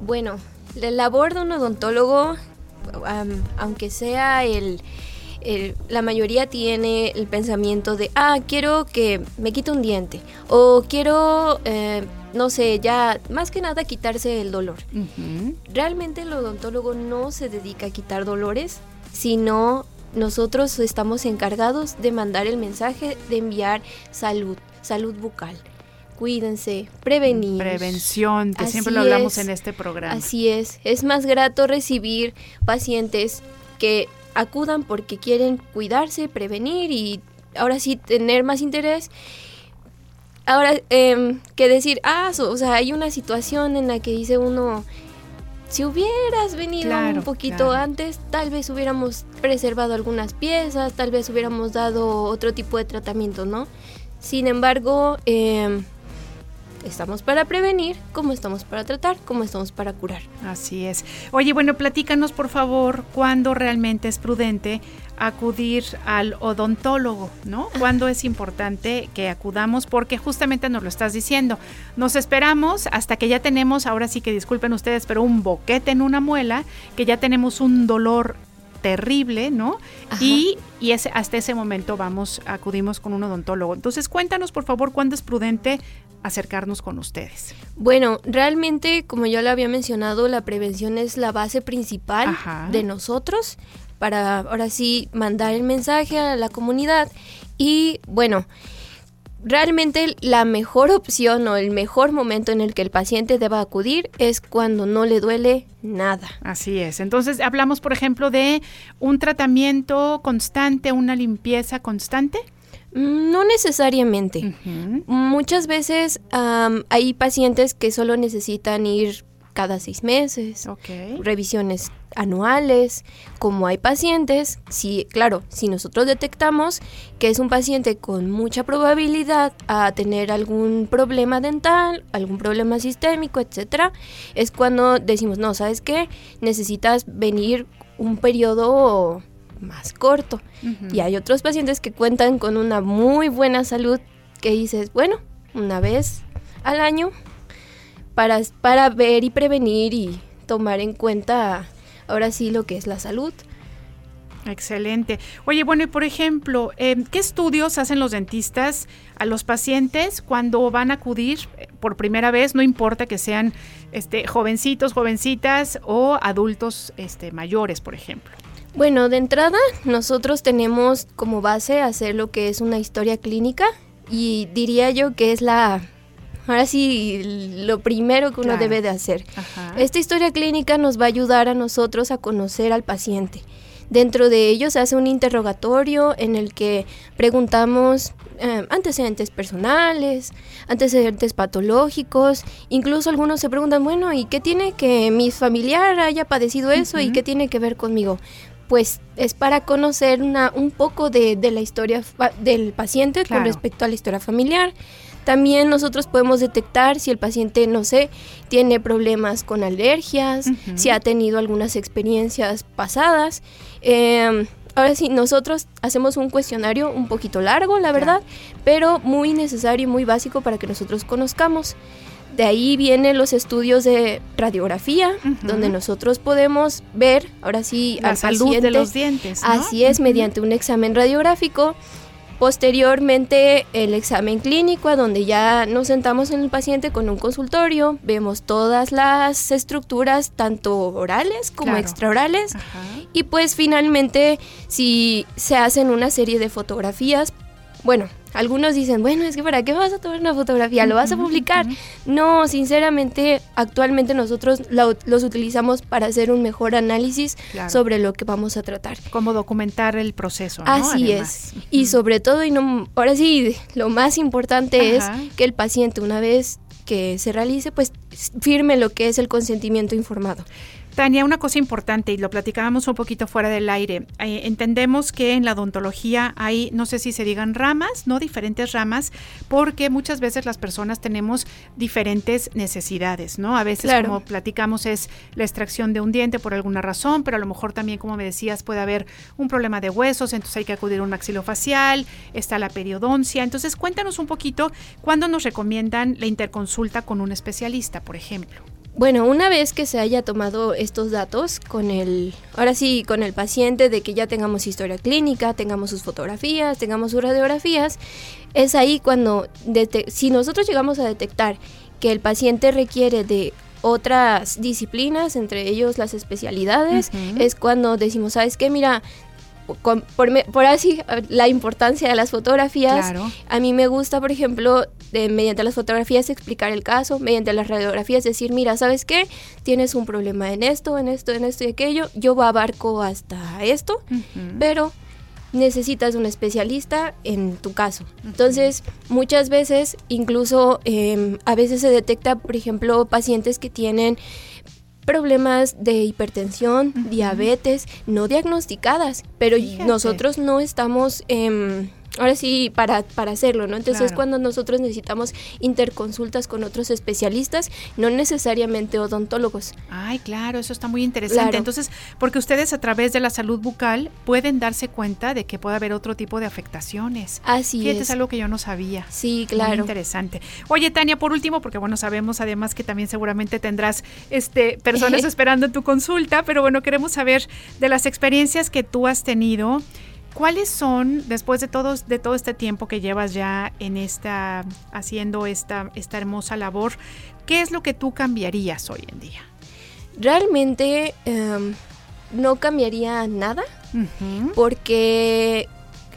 Speaker 8: Bueno, la labor de un odontólogo, aunque sea el, La mayoría tiene el pensamiento de, ah, quiero que me quite un diente. O quiero, eh, no sé, ya, más que nada quitarse el dolor. Realmente el odontólogo no se dedica a quitar dolores, sino nosotros estamos encargados de mandar el mensaje de enviar salud, salud bucal. Cuídense, prevenir.
Speaker 1: Prevención, que siempre lo hablamos
Speaker 8: es.
Speaker 1: en este programa.
Speaker 8: Así es, es más grato recibir pacientes que acudan porque quieren cuidarse, prevenir y ahora sí tener más interés. Ahora, em, que decir, ah, so- o sea, hay una situación en la que dice uno, si hubieras venido
Speaker 1: Claro,
Speaker 8: un poquito
Speaker 1: claro.
Speaker 8: antes, tal vez hubiéramos preservado algunas piezas, tal vez hubiéramos dado otro tipo de tratamiento, ¿no? Sin embargo, em, estamos para prevenir, como estamos para tratar, como estamos para curar.
Speaker 1: Así es. Oye, bueno, platícanos por favor cuándo realmente es prudente acudir al odontólogo, ¿no? Cuándo es importante que acudamos porque justamente nos lo estás diciendo. Nos esperamos hasta que ya tenemos, ahora sí que disculpen ustedes, pero un boquete en una muela, que ya tenemos un dolor terrible, ¿no? Y, y ese, hasta ese momento vamos, acudimos con un odontólogo. Entonces, cuéntanos, por favor, cuándo es prudente acercarnos con ustedes.
Speaker 8: Bueno, realmente, como yo lo había mencionado, la prevención es la base principal de nosotros para ahora sí mandar el mensaje a la comunidad. Y bueno, realmente la mejor opción o el mejor momento en el que el paciente deba acudir es cuando no le duele nada.
Speaker 1: Así es. Entonces, hablamos, por ejemplo, de un tratamiento constante, una limpieza constante.
Speaker 8: No necesariamente. Muchas veces hay pacientes que solo necesitan ir cada seis meses, revisiones anuales, como hay pacientes, si, claro, si nosotros detectamos que es un paciente con mucha probabilidad a tener algún problema dental, algún problema sistémico, etcétera, es cuando decimos, no, ¿sabes qué? Necesitas venir un periodo más corto. Y hay otros pacientes que cuentan con una muy buena salud que dices, bueno, una vez al año para, para ver y prevenir y tomar en cuenta ahora sí lo que es la salud.
Speaker 1: Excelente. Oye, bueno, y por ejemplo, em, ¿qué estudios hacen los dentistas a los pacientes cuando van a acudir eh, por primera vez? No importa que sean este, jovencitos, jovencitas o adultos este, mayores, por ejemplo.
Speaker 8: Bueno, de entrada, nosotros tenemos como base hacer lo que es una historia clínica y diría yo que es la ahora sí, lo primero que uno debe de hacer. Esta historia clínica nos va a ayudar a nosotros a conocer al paciente. Dentro de ello se hace un interrogatorio en el que preguntamos eh, antecedentes personales, antecedentes patológicos, incluso algunos se preguntan, bueno, ¿y qué tiene que mi familiar haya padecido eso y qué tiene que ver conmigo? Pues es para conocer una, un poco de, la historia del paciente con respecto a la historia familiar. También nosotros podemos detectar si el paciente, no sé, tiene problemas con alergias, si ha tenido algunas experiencias pasadas. Em, ahora sí, nosotros hacemos un cuestionario un poquito largo, la verdad, pero muy necesario y muy básico para que nosotros conozcamos. De ahí vienen los estudios de radiografía, donde nosotros podemos ver, ahora sí,
Speaker 1: la salud de los dientes.
Speaker 8: Así es, mediante un examen radiográfico. Posteriormente el examen clínico, donde ya nos sentamos en el paciente con un consultorio, vemos todas las estructuras, tanto orales como extraorales, y pues finalmente si se hacen una serie de fotografías, bueno, algunos dicen, bueno, es que ¿para qué vas a tomar una fotografía? ¿Lo vas a publicar? No, sinceramente, actualmente nosotros los utilizamos para hacer un mejor análisis sobre lo que vamos a tratar.
Speaker 1: Como documentar el proceso. ¿no?
Speaker 8: Así es. Y sobre todo, y no, ahora sí, lo más importante es que el paciente, una vez que se realice, pues firme lo que es el consentimiento informado.
Speaker 1: Tania, una cosa importante, y lo platicábamos un poquito fuera del aire. Eh, entendemos que en la odontología hay, no sé si se digan ramas, ¿no? Diferentes ramas, porque muchas veces las personas tenemos diferentes necesidades, ¿no? A veces, como platicamos, es la extracción de un diente por alguna razón, pero a lo mejor también, como me decías, puede haber un problema de huesos, entonces hay que acudir a un maxilofacial, está la periodoncia. Entonces, cuéntanos un poquito cuándo nos recomiendan la interconsulta con un especialista, por ejemplo.
Speaker 8: Bueno, una vez que se haya tomado estos datos con el, ahora sí, con el paciente de que ya tengamos historia clínica, tengamos sus fotografías, tengamos sus radiografías, es ahí cuando, si nosotros llegamos a detectar que el paciente requiere de otras disciplinas, entre ellos las especialidades, es cuando decimos, ¿sabes qué? Mira, por, así la importancia de las fotografías. A mí me gusta, por ejemplo, de, mediante las fotografías explicar el caso, mediante las radiografías decir, mira, ¿sabes qué? Tienes un problema en esto, en esto, en esto y aquello. Yo abarco hasta esto, pero necesitas un especialista en tu caso. Entonces, muchas veces, incluso em, a veces se detecta, por ejemplo, pacientes que tienen problemas de hipertensión, diabetes, no diagnosticadas, pero nosotros no estamos... Em, ahora sí, para, para hacerlo, ¿no? Entonces cuando nosotros necesitamos interconsultas con otros especialistas, no necesariamente odontólogos.
Speaker 1: Ay, claro, eso está muy interesante. Entonces, porque ustedes a través de la salud bucal pueden darse cuenta de que puede haber otro tipo de afectaciones.
Speaker 8: Así
Speaker 1: es. es algo que yo no sabía.
Speaker 8: Sí, claro. Muy
Speaker 1: interesante. Oye, Tania, por último, porque bueno, sabemos además que también seguramente tendrás este personas esperando tu consulta, pero bueno, queremos saber de las experiencias que tú has tenido ¿Cuáles son, después de, todos, de todo este tiempo que llevas ya en esta, haciendo esta, esta hermosa labor, qué es lo que tú cambiarías hoy en día?
Speaker 8: Realmente em, no cambiaría nada, porque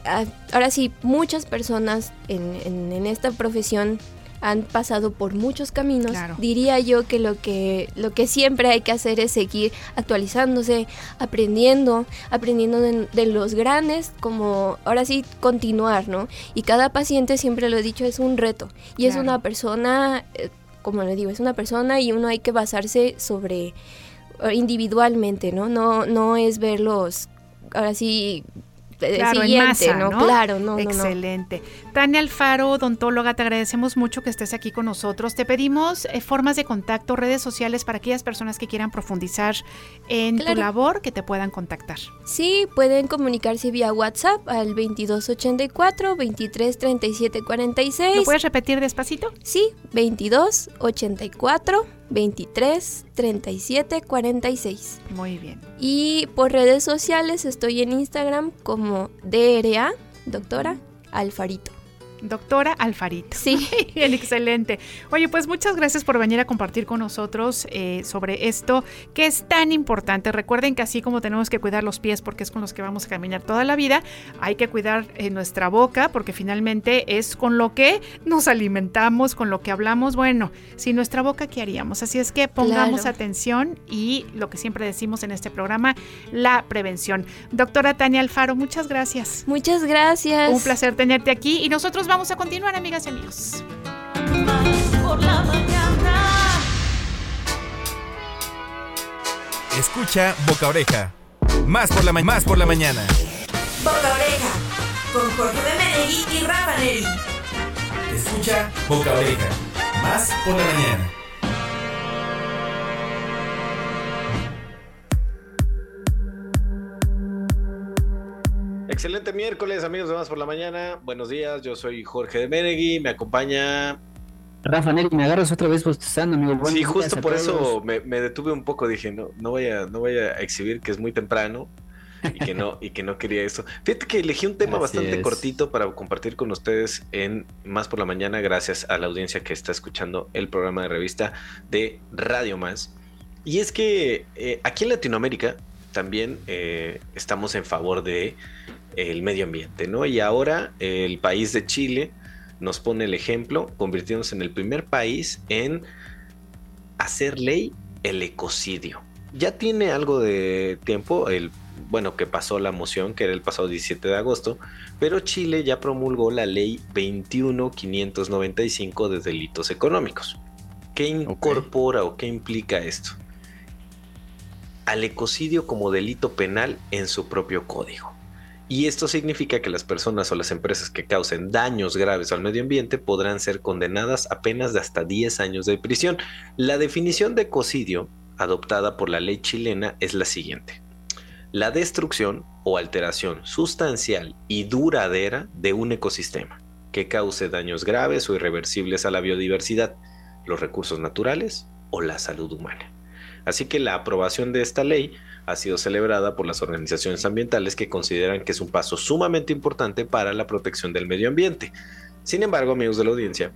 Speaker 8: ah, ahora sí, muchas personas en, en esta profesión han pasado por muchos caminos. Diría yo que lo que lo que siempre hay que hacer es seguir actualizándose, aprendiendo, aprendiendo de, los grandes, como ahora sí continuar, ¿no? Y cada paciente siempre lo he dicho es un reto y es una persona, eh, como le digo, es una persona y uno hay que basarse sobre eh, individualmente, ¿no? No no es verlos ahora sí claro, siguiente, ¿no? Claro, no,
Speaker 1: Excelente. Tania Alfaro, odontóloga, te agradecemos mucho que estés aquí con nosotros. Te pedimos eh, formas de contacto, redes sociales para aquellas personas que quieran profundizar en tu labor, que te puedan contactar.
Speaker 8: Sí, pueden comunicarse vía WhatsApp al 2284 233746. ¿Lo
Speaker 1: puedes repetir despacito?
Speaker 8: Sí, 2284 23 37 46.
Speaker 1: Muy bien.
Speaker 8: Y por redes sociales estoy en Instagram como DRA, doctora Alfarito.
Speaker 1: Doctora Alfarito.
Speaker 8: Sí.
Speaker 1: Bien, excelente. Oye, pues muchas gracias por venir a compartir con nosotros eh, sobre esto que es tan importante. Recuerden que así como tenemos que cuidar los pies porque es con los que vamos a caminar toda la vida, hay que cuidar eh, nuestra boca porque finalmente es con lo que nos alimentamos, con lo que hablamos. Bueno, sin nuestra boca, ¿qué haríamos? Así es que pongamos atención y lo que siempre decimos en este programa, la prevención. Doctora Tania Alfaro, muchas gracias.
Speaker 8: Muchas gracias.
Speaker 1: Un placer tenerte aquí y nosotros vamos a continuar, amigas y amigos.
Speaker 5: Escucha Boca Oreja. Más por la, más por la mañana.
Speaker 2: Boca Oreja. Con Jorge de Menegui y Rafa Neri.
Speaker 5: Escucha Boca Oreja. Más por la mañana.
Speaker 9: Excelente miércoles, amigos de Más por la Mañana. Buenos días, yo soy Jorge de Menegui, me acompaña...
Speaker 10: Rafa Neri, me agarras otra vez postizando, amigo.
Speaker 9: sí, justo por eso me, detuve un poco, dije, no, no voy a, no voy a exhibir que es muy temprano y que no, y que no quería eso. Fíjate que elegí un tema bastante cortito para compartir con ustedes en Más por la Mañana, gracias a la audiencia que está escuchando el programa de revista de Radio Más. Y es que eh, aquí en Latinoamérica también eh, estamos en favor de el medio ambiente, ¿no? Y ahora el país de Chile nos pone el ejemplo, convirtiéndose en el primer país en hacer ley el ecocidio. Ya tiene algo de tiempo, el, bueno, que pasó la moción, que era el pasado 17 de agosto, pero Chile ya promulgó la ley 21595 de delitos económicos. ¿Qué incorpora o qué implica esto? Al ecocidio como delito penal en su propio código. Y esto significa que las personas o las empresas que causen daños graves al medio ambiente podrán ser condenadas a penas de hasta 10 años de prisión. La definición de ecocidio adoptada por la ley chilena es la siguiente. La destrucción o alteración sustancial y duradera de un ecosistema que cause daños graves o irreversibles a la biodiversidad, los recursos naturales o la salud humana. Así que la aprobación de esta ley ha sido celebrada por las organizaciones ambientales que consideran que es un paso sumamente importante para la protección del medio ambiente. Sin embargo, amigos de la audiencia,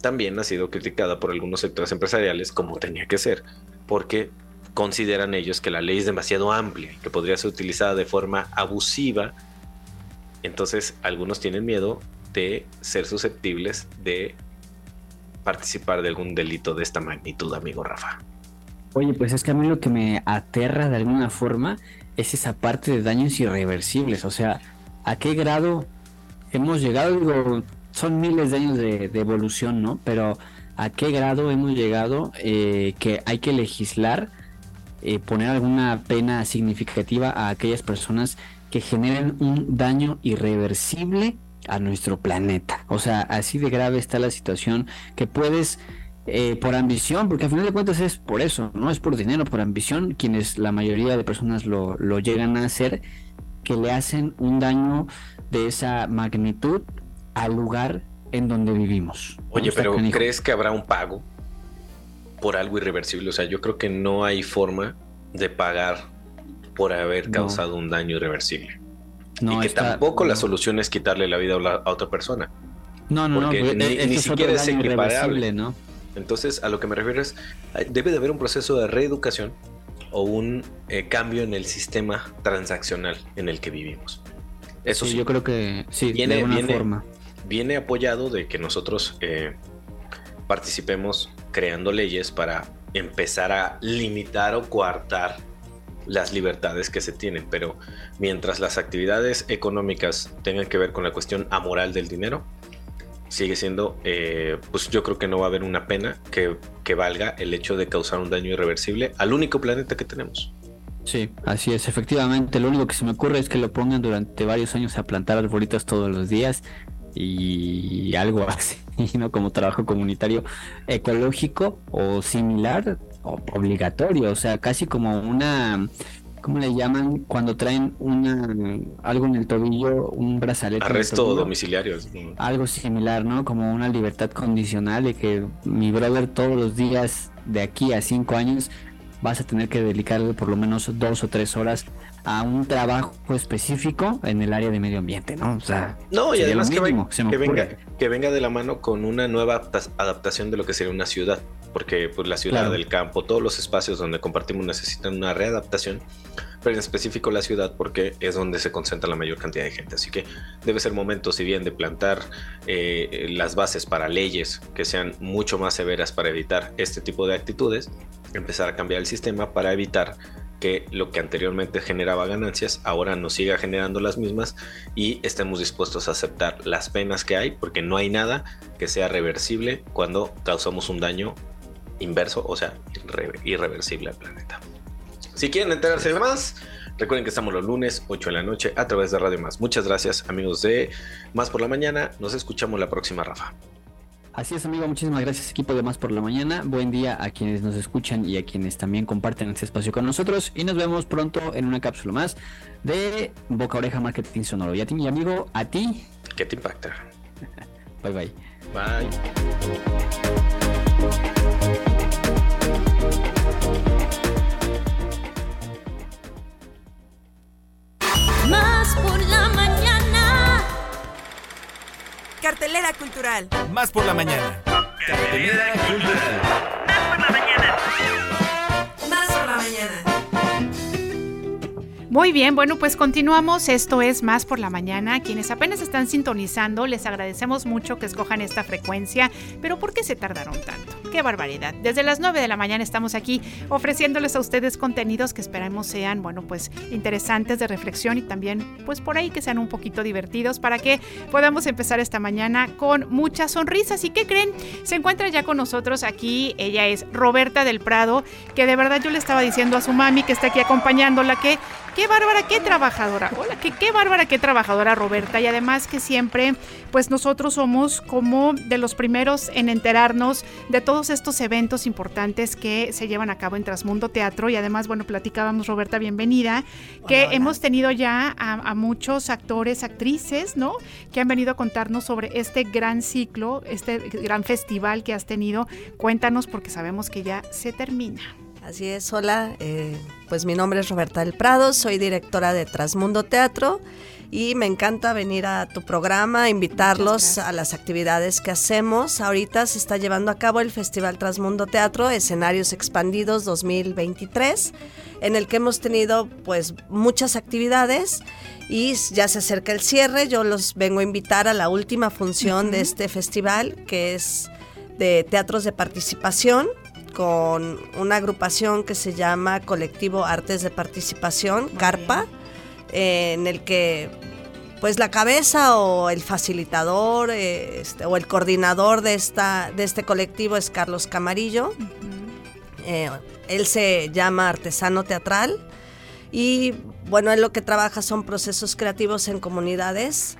Speaker 9: también ha sido criticada por algunos sectores empresariales como tenía que ser, porque consideran ellos que la ley es demasiado amplia y que podría ser utilizada de forma abusiva. Entonces, algunos tienen miedo de ser susceptibles de participar de algún delito de esta magnitud, amigo Rafa.
Speaker 10: Oye, pues es que a mí lo que me aterra de alguna forma es esa parte de daños irreversibles. O sea, ¿a qué grado hemos llegado? Digo, son miles de años de, evolución, ¿no? Pero ¿a qué grado hemos llegado eh, que hay que legislar, eh, poner alguna pena significativa a aquellas personas que generen un daño irreversible a nuestro planeta. O sea, así de grave está la situación que puedes eh, por ambición, porque al final de cuentas es por eso, no es por dinero, por ambición, quienes la mayoría de personas lo, lo llegan a hacer, que le hacen un daño de esa magnitud al lugar en donde vivimos.
Speaker 9: Oye, pero ¿crees que habrá un pago por algo irreversible? O sea, yo creo que no hay forma de pagar por haber causado un daño irreversible. No, y que tampoco la solución es quitarle la vida a, otra persona.
Speaker 10: No, no,
Speaker 9: porque
Speaker 10: no.
Speaker 9: Ni, ni siquiera es. ¿no? Entonces, a lo que me refiero es, debe de haber un proceso de reeducación o un eh, cambio en el sistema transaccional en el que vivimos. Eso sí,
Speaker 10: yo creo que sí, viene, de alguna forma.
Speaker 9: Viene apoyado de que nosotros eh, participemos creando leyes para empezar a limitar o coartar las libertades que se tienen, pero mientras las actividades económicas tengan que ver con la cuestión amoral del dinero, sigue siendo, eh, pues yo creo que no va a haber una pena que, que, valga el hecho de causar un daño irreversible al único planeta que tenemos.
Speaker 10: Sí, así es, efectivamente, lo único que se me ocurre es que lo pongan durante varios años a plantar arbolitos todos los días y algo así, ¿no? Como trabajo comunitario ecológico o similar, obligatorio, o sea, casi como una, ¿cómo le llaman? Cuando traen una algo en el tobillo, un brazalete.
Speaker 9: Arresto domiciliario.
Speaker 10: Algo similar, ¿no? Como una libertad condicional de que mi brother todos los días de aquí a cinco años vas a tener que dedicarle por lo menos dos o tres horas a un trabajo específico en el área de medio ambiente, ¿no? O sea,
Speaker 9: no, y además que, venga, que venga de la mano con una nueva adaptación de lo que sería una ciudad porque pues, la ciudad, del campo, todos los espacios donde compartimos necesitan una readaptación, pero en específico la ciudad porque es donde se concentra la mayor cantidad de gente. Así que debe ser momento, si bien, de plantar eh, las bases para leyes que sean mucho más severas para evitar este tipo de actitudes, empezar a cambiar el sistema para evitar que lo que anteriormente generaba ganancias ahora nos siga generando las mismas y estemos dispuestos a aceptar las penas que hay porque no hay nada que sea reversible cuando causamos un daño inverso, o sea, irreversible al planeta. Si quieren enterarse de más, recuerden que estamos los lunes 8 de la noche a través de Radio Más. Muchas gracias amigos de Más por la Mañana. Nos escuchamos la próxima, Rafa.
Speaker 10: Así es, amigo. Muchísimas gracias, equipo de Más por la Mañana. Buen día a quienes nos escuchan y a quienes también comparten este espacio con nosotros. Y nos vemos pronto en una cápsula más de Boca Oreja Marketing Sonoro. Y a ti, mi amigo, a ti.
Speaker 9: ¿Qué te impacta?
Speaker 10: bye, bye.
Speaker 9: Bye.
Speaker 2: Cartelera cultural.
Speaker 5: Más por la mañana.
Speaker 6: Cartelera cultural.
Speaker 2: Más por la mañana. Más por la mañana.
Speaker 1: Muy bien, bueno, pues continuamos. Esto es Más por la Mañana. Quienes apenas están sintonizando, les agradecemos mucho que escojan esta frecuencia. Pero ¿por qué se tardaron tanto? ¡Qué barbaridad! Desde las 9 de la mañana estamos aquí ofreciéndoles a ustedes contenidos que esperamos sean, bueno, pues interesantes de reflexión y también, pues por ahí que sean un poquito divertidos para que podamos empezar esta mañana con muchas sonrisas. ¿Y qué creen? Se encuentra ya con nosotros aquí. Ella es Roberta del Prado, que de verdad yo le estaba diciendo a su mami que está aquí acompañándola que qué bárbara, qué trabajadora. Hola, qué, qué bárbara, qué trabajadora Roberta. Y además que siempre, pues nosotros somos como de los primeros en enterarnos de todos estos eventos importantes que se llevan a cabo en Trasmundo Teatro. Y además, bueno, platicábamos, Roberta, bienvenida, que hemos tenido ya a, muchos actores, actrices, ¿no? Que han venido a contarnos sobre este gran ciclo, este gran festival que has tenido. Cuéntanos porque sabemos que ya se termina.
Speaker 11: Así es, hola, eh, pues mi nombre es Roberta del Prado, soy directora de Trasmundo Teatro y me encanta venir a tu programa, invitarlos a las actividades que hacemos. Ahorita se está llevando a cabo el Festival Trasmundo Teatro, Escenarios Expandidos 2023, en el que hemos tenido pues muchas actividades y ya se acerca el cierre. Yo los vengo a invitar a la última función de este festival, que es de teatros de participación con una agrupación que se llama Colectivo Artes de Participación, CARPA, en el que pues la cabeza o el facilitador este, o el coordinador de, esta, de este colectivo es Carlos Camarillo. Eh, él se llama artesano teatral y bueno, él lo que trabaja son procesos creativos en comunidades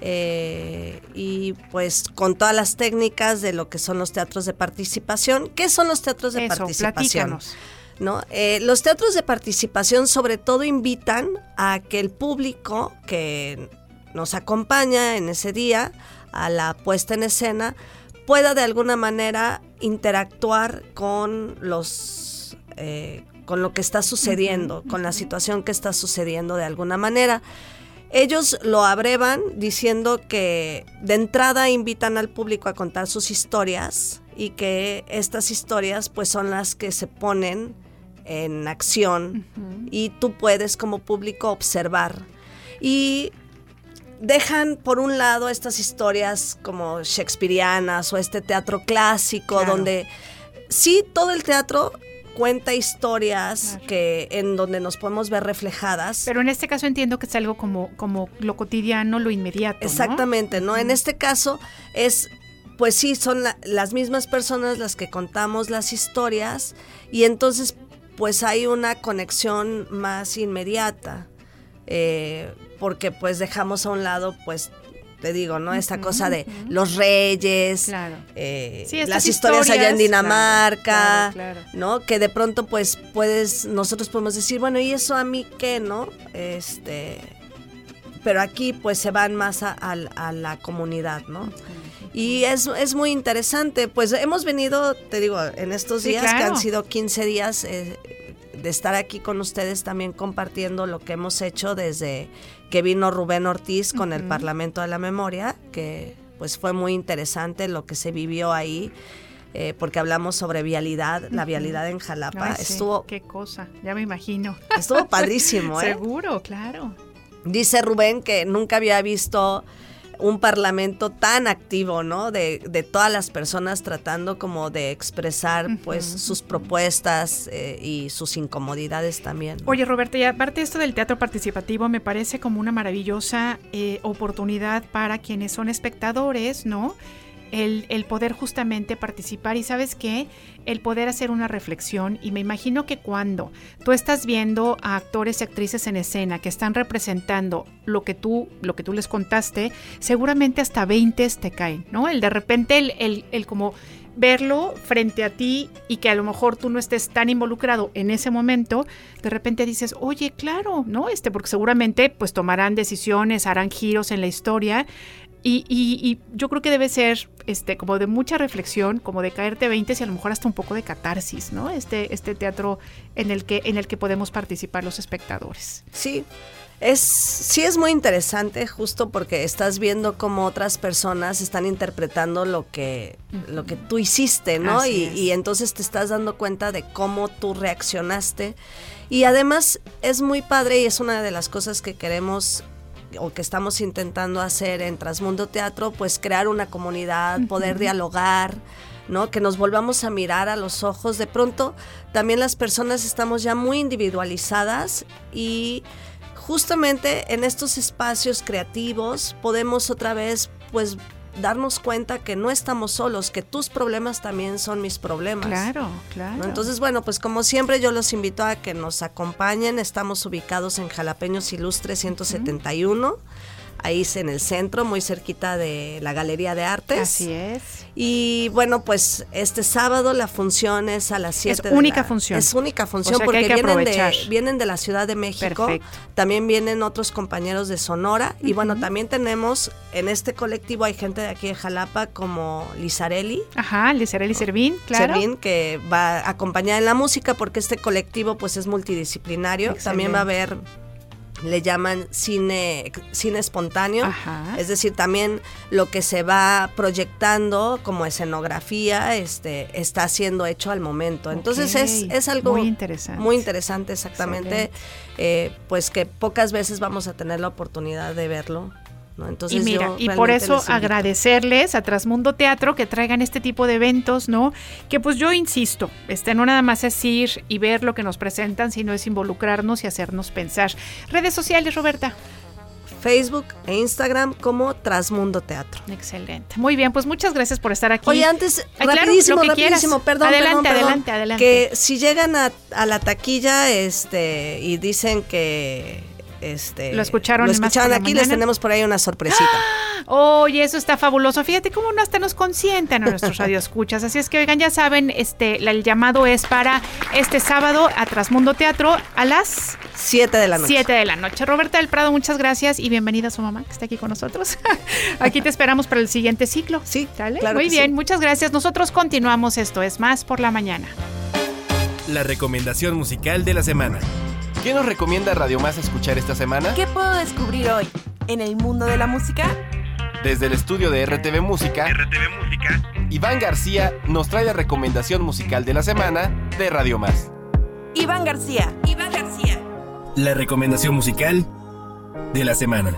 Speaker 11: eh, y pues con todas las técnicas de lo que son los teatros de participación. ¿Qué son los teatros de participación? ¿No? Eh, los teatros de participación sobre todo invitan a que el público que nos acompaña en ese día a la puesta en escena pueda de alguna manera interactuar con los eh, con lo que está sucediendo, con la situación que está sucediendo de alguna manera. Ellos lo abrevan diciendo que de entrada invitan al público a contar sus historias y que estas historias pues son las que se ponen en acción y tú puedes como público observar. Y dejan por un lado estas historias como shakespearianas o este teatro clásico donde sí todo el teatro cuenta historias que en donde nos podemos ver reflejadas.
Speaker 1: Pero en este caso entiendo que es algo como, como lo cotidiano, lo inmediato.
Speaker 11: Exactamente, ¿no? En este caso es, pues sí, son las mismas personas las que contamos las historias y entonces pues hay una conexión más inmediata. Eh, porque pues dejamos a un lado pues te digo, ¿no? Esta cosa de los reyes, eh, las historias, allá en Dinamarca, ¿no? Que de pronto, pues, puedes, nosotros podemos decir, bueno, ¿y eso a mí qué, no? Este, pero aquí, pues, se van más a, la comunidad, ¿no? Y es, es, muy interesante, pues hemos venido, te digo, en estos días que han sido 15 días eh, de estar aquí con ustedes también compartiendo lo que hemos hecho desde que vino Rubén Ortiz con el Parlamento de la Memoria, que pues fue muy interesante lo que se vivió ahí. Eh, porque hablamos sobre vialidad, la vialidad en Jalapa. estuvo.
Speaker 1: Qué cosa, ya me imagino.
Speaker 11: Estuvo padrísimo, ¿eh?
Speaker 1: Seguro, claro.
Speaker 11: Dice Rubén que nunca había visto un parlamento tan activo, ¿no? De, de, todas las personas tratando como de expresar pues sus propuestas eh, y sus incomodidades también.
Speaker 1: Oye Roberto, y aparte esto del teatro participativo me parece como una maravillosa eh, oportunidad para quienes son espectadores, ¿no? El, poder justamente participar y sabes qué, el poder hacer una reflexión y me imagino que cuando tú estás viendo a actores y actrices en escena que están representando lo que tú, lo que tú les contaste, seguramente hasta 20 te caen, ¿no? El de repente el, el, el como verlo frente a ti y que a lo mejor tú no estés tan involucrado en ese momento, de repente dices, oye, claro, ¿no? Este, porque seguramente pues tomarán decisiones, harán giros en la historia y, y, yo creo que debe ser este, como de mucha reflexión, como de caerte 20 y a lo mejor hasta un poco de catarsis, ¿no? Este, este teatro en el, que, en el que podemos participar los espectadores.
Speaker 11: Sí, es, sí es muy interesante justo porque estás viendo cómo otras personas están interpretando lo que, lo que tú hiciste, ¿no? Y, y, entonces te estás dando cuenta de cómo tú reaccionaste. Y además es muy padre y es una de las cosas que queremos o que estamos intentando hacer en Transmundo Teatro, pues crear una comunidad, poder dialogar, ¿no? Que nos volvamos a mirar a los ojos. De pronto, también las personas estamos ya muy individualizadas y justamente en estos espacios creativos podemos otra vez, pues, darnos cuenta que no estamos solos, que tus problemas también son mis problemas.
Speaker 1: Claro, claro.
Speaker 11: Entonces, bueno, pues como siempre yo los invito a que nos acompañen. Estamos ubicados en Jalapeños Ilustre 171 ahí en el centro, muy cerquita de la Galería de Artes.
Speaker 1: Así es.
Speaker 11: Y bueno, pues este sábado la función es a las 7
Speaker 1: Es única función.
Speaker 11: Es única función porque vienen, de, vienen de la Ciudad de México. También vienen otros compañeros de Sonora. Y bueno, también tenemos en este colectivo hay gente de aquí de Jalapa como Lizarelli.
Speaker 1: Ajá, Lizarelli Servín, claro.
Speaker 11: Servín, que va a acompañar en la música porque este colectivo pues es multidisciplinario. También va a haber le llaman cine, cine espontáneo, es decir, también lo que se va proyectando como escenografía este, está siendo hecho al momento. Entonces es, es, algo
Speaker 1: muy interesante,
Speaker 11: muy interesante exactamente, eh, pues que pocas veces vamos a tener la oportunidad de verlo
Speaker 1: y mira, y por eso agradecerles a Trasmundo Teatro que traigan este tipo de eventos, ¿no? Que pues yo insisto, este no nada más es ir y ver lo que nos presentan, sino es involucrarnos y hacernos pensar. Redes sociales, Roberta.
Speaker 11: Facebook e Instagram como Trasmundo Teatro.
Speaker 1: Excelente. Muy bien, pues muchas gracias por estar aquí.
Speaker 11: Oye, antes, rapidísimo, rapidísimo, perdón, adelante, adelante, adelante. Que si llegan a, a la taquilla este y dicen que este,
Speaker 1: lo escucharon,
Speaker 11: lo escucharon aquí, les tenemos por ahí una sorpresita.
Speaker 1: Oye, eso está fabuloso. Fíjate cómo no hasta nos consienten a nuestros radioescuchas. Así es que, oigan, ya saben, este, el llamado es para este sábado a Trasmundo Teatro a las
Speaker 11: 7 de la noche.
Speaker 1: 7 de la noche. Roberta del Prado, muchas gracias y bienvenida a su mamá que está aquí con nosotros. aquí te esperamos para el siguiente ciclo.
Speaker 11: Sí,
Speaker 1: ¿Sale?
Speaker 11: claro
Speaker 1: Muy bien,
Speaker 11: sí.
Speaker 1: muchas gracias. Nosotros continuamos. Esto es más por la mañana.
Speaker 5: La recomendación musical de la semana. ¿Qué nos recomienda Radio Más escuchar esta semana?
Speaker 2: ¿Qué puedo descubrir hoy en el mundo de la música?
Speaker 5: Desde el estudio de RTV Música, Iván García nos trae la recomendación musical de la semana de Radio Más.
Speaker 2: Iván García. Iván García.
Speaker 5: La recomendación musical de la semana.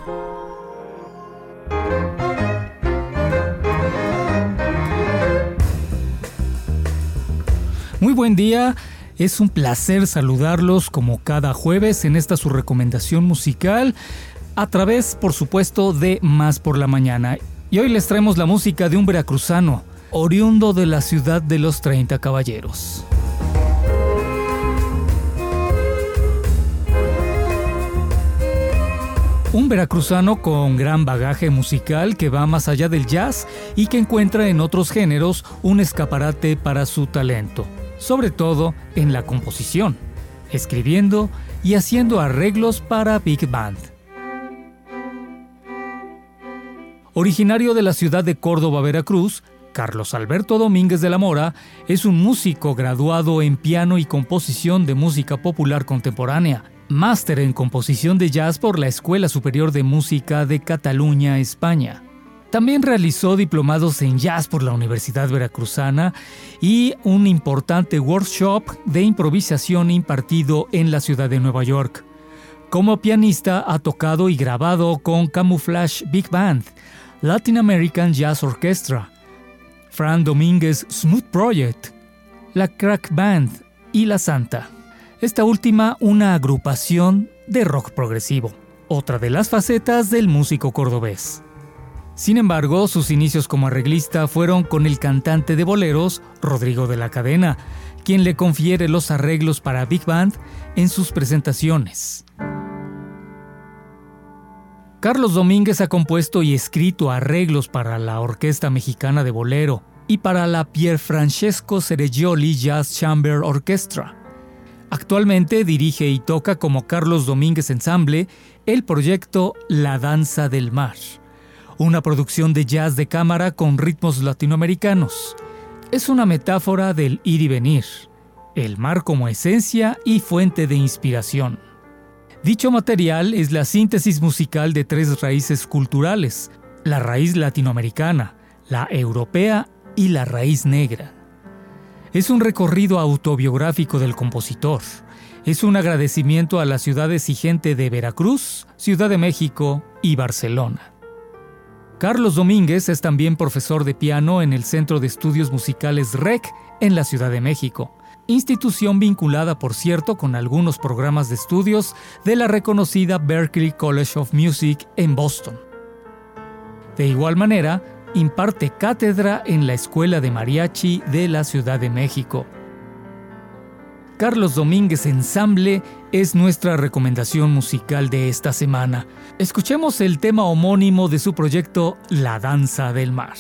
Speaker 12: Muy buen día. Es un placer saludarlos como cada jueves en esta su recomendación musical a través, por supuesto, de Más por la Mañana. Y hoy les traemos la música de un veracruzano, oriundo de la ciudad de los 30 caballeros. Un veracruzano con gran bagaje musical que va más allá del jazz y que encuentra en otros géneros un escaparate para su talento, sobre todo en la composición, escribiendo y haciendo arreglos para Big Band. Originario de la ciudad de Córdoba, Veracruz, Carlos Alberto Domínguez de la Mora es un músico graduado en piano y composición de música popular contemporánea, máster en composición de jazz por la Escuela Superior de Música de Cataluña, España. También realizó diplomados en jazz por la Universidad Veracruzana y un importante workshop de improvisación impartido en la ciudad de Nueva York. Como pianista ha tocado y grabado con Camouflage Big Band, Latin American Jazz Orchestra, Fran Domínguez Smooth Project, la Crack Band y La Santa. Esta última una agrupación de rock progresivo, otra de las facetas del músico cordobés. Sin embargo, sus inicios como arreglista fueron con el cantante de boleros, Rodrigo de la Cadena, quien le confiere los arreglos para Big Band en sus presentaciones. Carlos Domínguez ha compuesto y escrito arreglos para la Orquesta Mexicana de Bolero y para la Pier Francesco Ceregioli Jazz Chamber Orchestra. Actualmente dirige y toca como Carlos Domínguez Ensamble el proyecto La Danza del Mar, una producción de jazz de cámara con ritmos latinoamericanos. Es una metáfora del ir y venir, el mar como esencia y fuente de inspiración. Dicho material es la síntesis musical de tres raíces culturales, la raíz latinoamericana, la europea y la raíz negra. Es un recorrido autobiográfico del compositor. Es un agradecimiento a las ciudades y gente de Veracruz, Ciudad de México y Barcelona. Carlos Domínguez es también profesor de piano en el Centro de Estudios Musicales REC en la Ciudad de México, institución vinculada, por cierto, con algunos programas de estudios de la reconocida Berklee College of Music en Boston. De igual manera, imparte cátedra en la Escuela de Mariachi de la Ciudad de México. Carlos Domínguez Ensamble es nuestra recomendación musical de esta semana. Escuchemos el tema homónimo de su proyecto La Danza del Mar.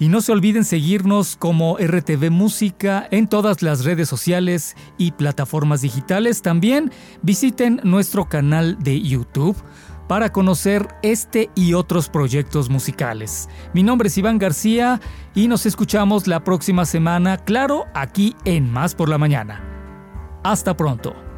Speaker 12: Y no se olviden seguirnos como RTV Música en todas las redes sociales y plataformas digitales. También visiten nuestro canal de YouTube para conocer este y otros proyectos musicales. Mi nombre es Iván García y nos escuchamos la próxima semana, claro, aquí en Más por la Mañana. Hasta pronto.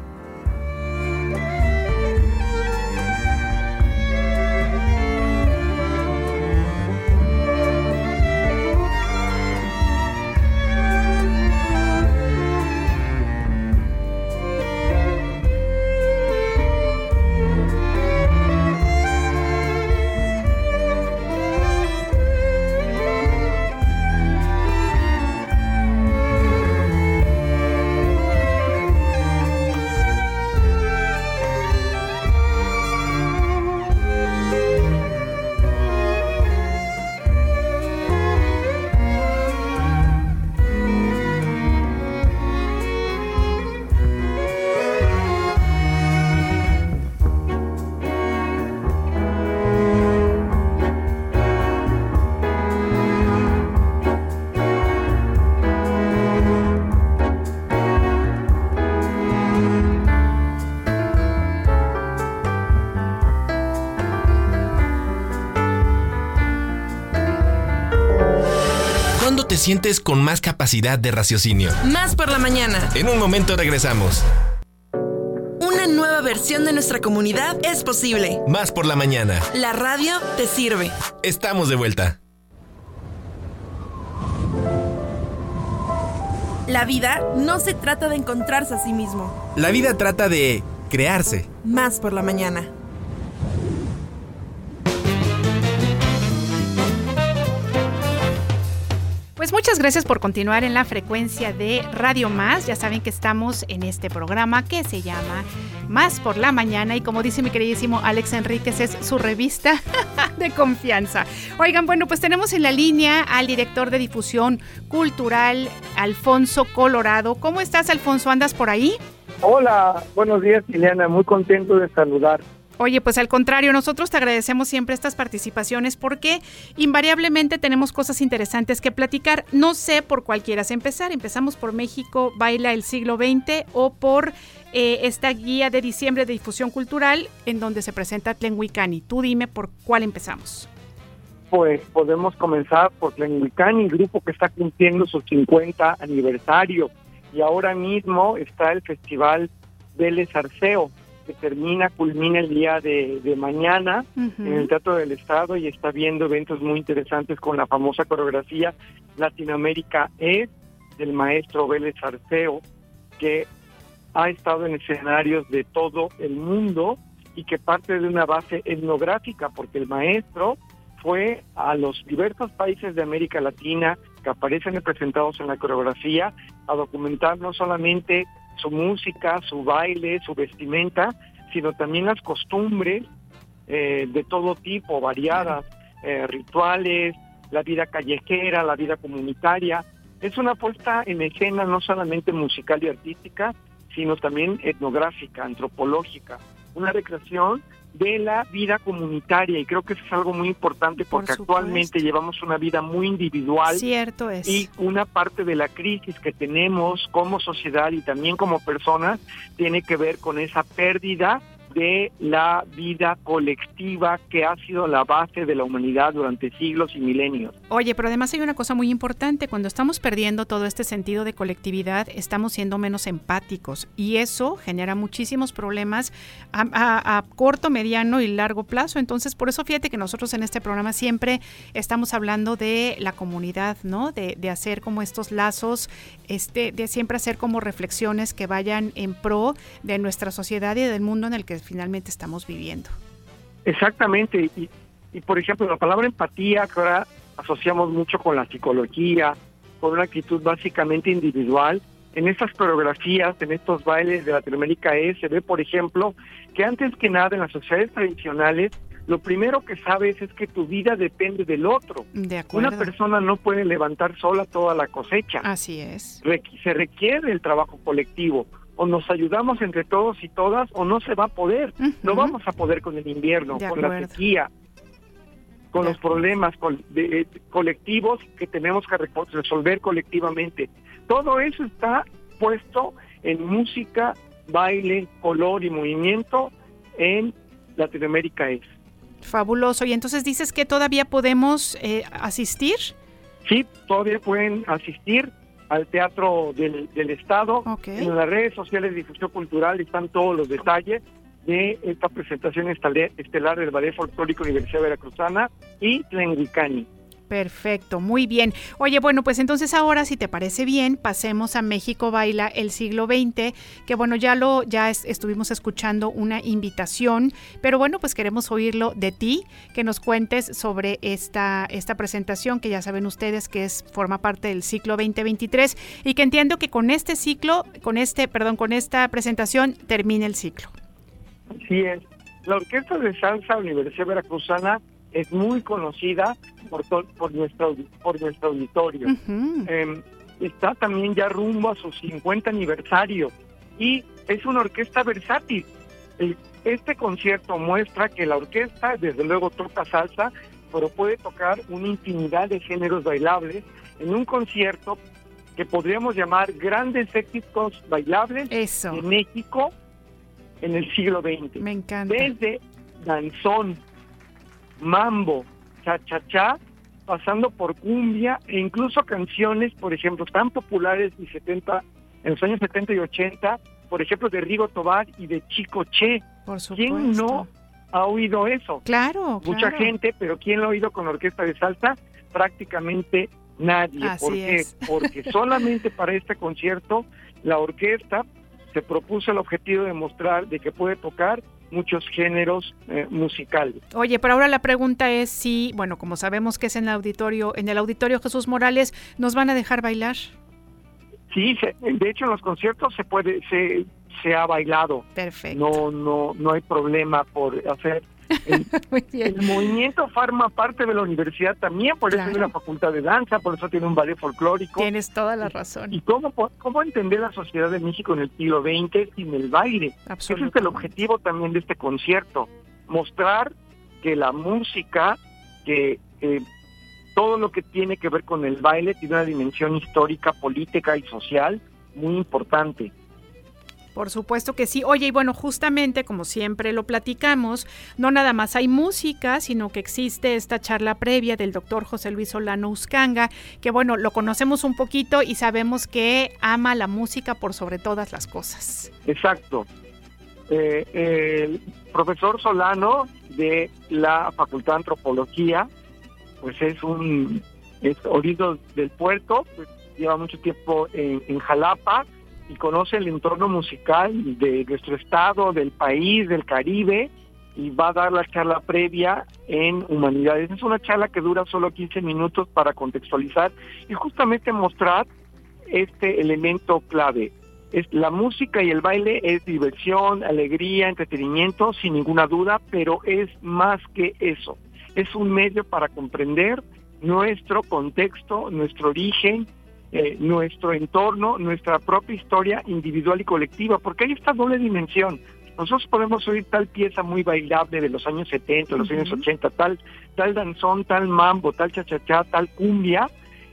Speaker 3: Con más capacidad de raciocinio.
Speaker 2: Más por la mañana.
Speaker 3: En un momento regresamos.
Speaker 2: Una nueva versión de nuestra comunidad es posible.
Speaker 3: Más por la mañana.
Speaker 2: La radio te sirve.
Speaker 3: Estamos de vuelta.
Speaker 2: La vida no se trata de encontrarse a sí mismo.
Speaker 5: La vida trata de crearse.
Speaker 2: Más por la mañana.
Speaker 1: Muchas gracias por continuar en la frecuencia de Radio Más. Ya saben que estamos en este programa que se llama Más por la Mañana y como dice mi queridísimo Alex Enríquez es su revista de confianza. Oigan, bueno, pues tenemos en la línea al director de difusión cultural, Alfonso Colorado. ¿Cómo estás, Alfonso? ¿Andas por ahí?
Speaker 13: Hola, buenos días, Liliana. Muy contento de saludar.
Speaker 1: Oye, pues al contrario, nosotros te agradecemos siempre estas participaciones porque invariablemente tenemos cosas interesantes que platicar. No sé por cuál quieras empezar. Empezamos por México Baila el siglo XX o por eh, esta guía de diciembre de difusión cultural en donde se presenta Tlenhuicani. Tú dime por cuál empezamos.
Speaker 13: Pues podemos comenzar por Tlenhuicani, grupo que está cumpliendo su 50 aniversario. Y ahora mismo está el Festival Vélez Arceo que termina, culmina el día de, mañana en el Teatro del Estado y está viendo eventos muy interesantes con la famosa coreografía Latinoamérica es del maestro Vélez Arceo, que ha estado en escenarios de todo el mundo y que parte de una base etnográfica, porque el maestro fue a los diversos países de América Latina que aparecen representados en la coreografía a documentar no solamente su música, su baile, su vestimenta, sino también las costumbres eh, de todo tipo, variadas, eh, rituales, la vida callejera, la vida comunitaria. Es una puesta en escena no solamente musical y artística, sino también etnográfica, antropológica, una recreación de la vida comunitaria y creo que eso es algo muy importante porque actualmente llevamos una vida muy individual
Speaker 1: Cierto es.
Speaker 13: y una parte de la crisis que tenemos como sociedad y también como personas tiene que ver con esa pérdida de la vida colectiva que ha sido la base de la humanidad durante siglos y milenios.
Speaker 1: Oye, pero además hay una cosa muy importante, cuando estamos perdiendo todo este sentido de colectividad, estamos siendo menos empáticos y eso genera muchísimos problemas a, corto, mediano y largo plazo. Entonces, por eso fíjate que nosotros en este programa siempre estamos hablando de la comunidad, ¿no? De, de hacer como estos lazos, este, de siempre hacer como reflexiones que vayan en pro de nuestra sociedad y del mundo en el que finalmente estamos viviendo.
Speaker 13: Exactamente, y, y por ejemplo la palabra empatía que ahora asociamos mucho con la psicología, con una actitud básicamente individual, en estas coreografías, en estos bailes de Latinoamérica es, se ve, por ejemplo, que antes que nada en las sociedades tradicionales, lo primero que sabes es que tu vida depende del otro.
Speaker 1: De
Speaker 13: Una persona no puede levantar sola toda la cosecha.
Speaker 1: Así es.
Speaker 13: se requiere el trabajo colectivo o nos ayudamos entre todos y todas o no se va a poder. No vamos a poder con el invierno, con la sequía, con los problemas colectivos que tenemos que resolver colectivamente. Todo eso está puesto en música, baile, color y movimiento en Latinoamérica es.
Speaker 1: Fabuloso. Y entonces dices que todavía podemos eh, asistir.
Speaker 13: Sí, todavía pueden asistir al Teatro del, Estado. En las redes sociales de difusión cultural están todos los detalles de esta presentación estelar del Ballet Folclórico Universidad Veracruzana y Tlenguicani.
Speaker 1: Perfecto, muy bien. Oye, bueno, pues entonces ahora, si te parece bien, pasemos a México Baila el siglo XX, que bueno, ya lo, ya estuvimos escuchando una invitación, pero bueno, pues queremos oírlo de ti, que nos cuentes sobre esta, esta presentación, que ya saben ustedes que es, forma parte del ciclo 2023, y que entiendo que con este ciclo, con este, perdón, con esta presentación termina el ciclo.
Speaker 13: Así es. La Orquesta de Salsa Universidad Veracruzana es muy conocida por, por, nuestro, por nuestro auditorio. Em, está también ya rumbo a su 50 aniversario y es una orquesta versátil. este concierto muestra que la orquesta desde luego toca salsa, pero puede tocar una infinidad de géneros bailables en un concierto que podríamos llamar grandes éxitos bailables de México en el siglo XX.
Speaker 1: Me encanta.
Speaker 13: Desde danzón, mambo, cha-cha-cha, pasando por cumbia e incluso canciones, por ejemplo, tan populares y 70, en los años 70 y 80, por ejemplo, de Rigo Tobar y de Chico Che.
Speaker 1: Por supuesto.
Speaker 13: ¿Quién no ha oído eso?
Speaker 1: Claro,
Speaker 13: Mucha
Speaker 1: claro.
Speaker 13: gente, pero ¿quién lo ha oído con orquesta de salsa? Prácticamente nadie.
Speaker 1: Así
Speaker 13: ¿Por qué?
Speaker 1: es.
Speaker 13: Porque solamente para este concierto la orquesta se propuso el objetivo de mostrar de que puede tocar muchos géneros eh, musicales.
Speaker 1: Oye, pero ahora la pregunta es si, bueno, como sabemos que es en el auditorio, en el auditorio Jesús Morales, ¿nos van a dejar bailar?
Speaker 13: Sí, se- de hecho en los conciertos se puede, se, se ha bailado.
Speaker 1: Perfecto.
Speaker 13: No, no, no hay problema por hacer. El, el movimiento forma parte de la universidad también, por eso
Speaker 1: Claro.
Speaker 13: tiene una facultad de danza, por eso tiene un ballet folclórico.
Speaker 1: Tienes toda la razón.
Speaker 13: ¿Y cómo, cómo entender la sociedad de México en el siglo XX sin el baile? Ese es el objetivo también de este concierto, mostrar que la música, que eh, todo lo que tiene que ver con el baile tiene una dimensión histórica, política y social muy importante.
Speaker 1: Por supuesto que sí. Oye, y bueno, justamente como siempre lo platicamos, no nada más hay música, sino que existe esta charla previa del doctor José Luis Solano Uscanga, que bueno, lo conocemos un poquito y sabemos que ama la música por sobre todas las cosas.
Speaker 13: Exacto. Eh, el profesor Solano de la Facultad de Antropología, pues es un es orido del puerto, pues lleva mucho tiempo en Jalapa y conoce el entorno musical de nuestro estado, del país, del Caribe y va a dar la charla previa en Humanidades. Es una charla que dura solo 15 minutos para contextualizar y justamente mostrar este elemento clave. Es, la música y el baile es diversión, alegría, entretenimiento, sin ninguna duda, pero es más que eso. Es un medio para comprender nuestro contexto, nuestro origen, eh, nuestro entorno, nuestra propia historia individual y colectiva, porque hay esta doble dimensión. Nosotros podemos oír tal pieza muy bailable de los años 70, de los años 80, tal, tal danzón, tal mambo, tal chachachá, tal cumbia,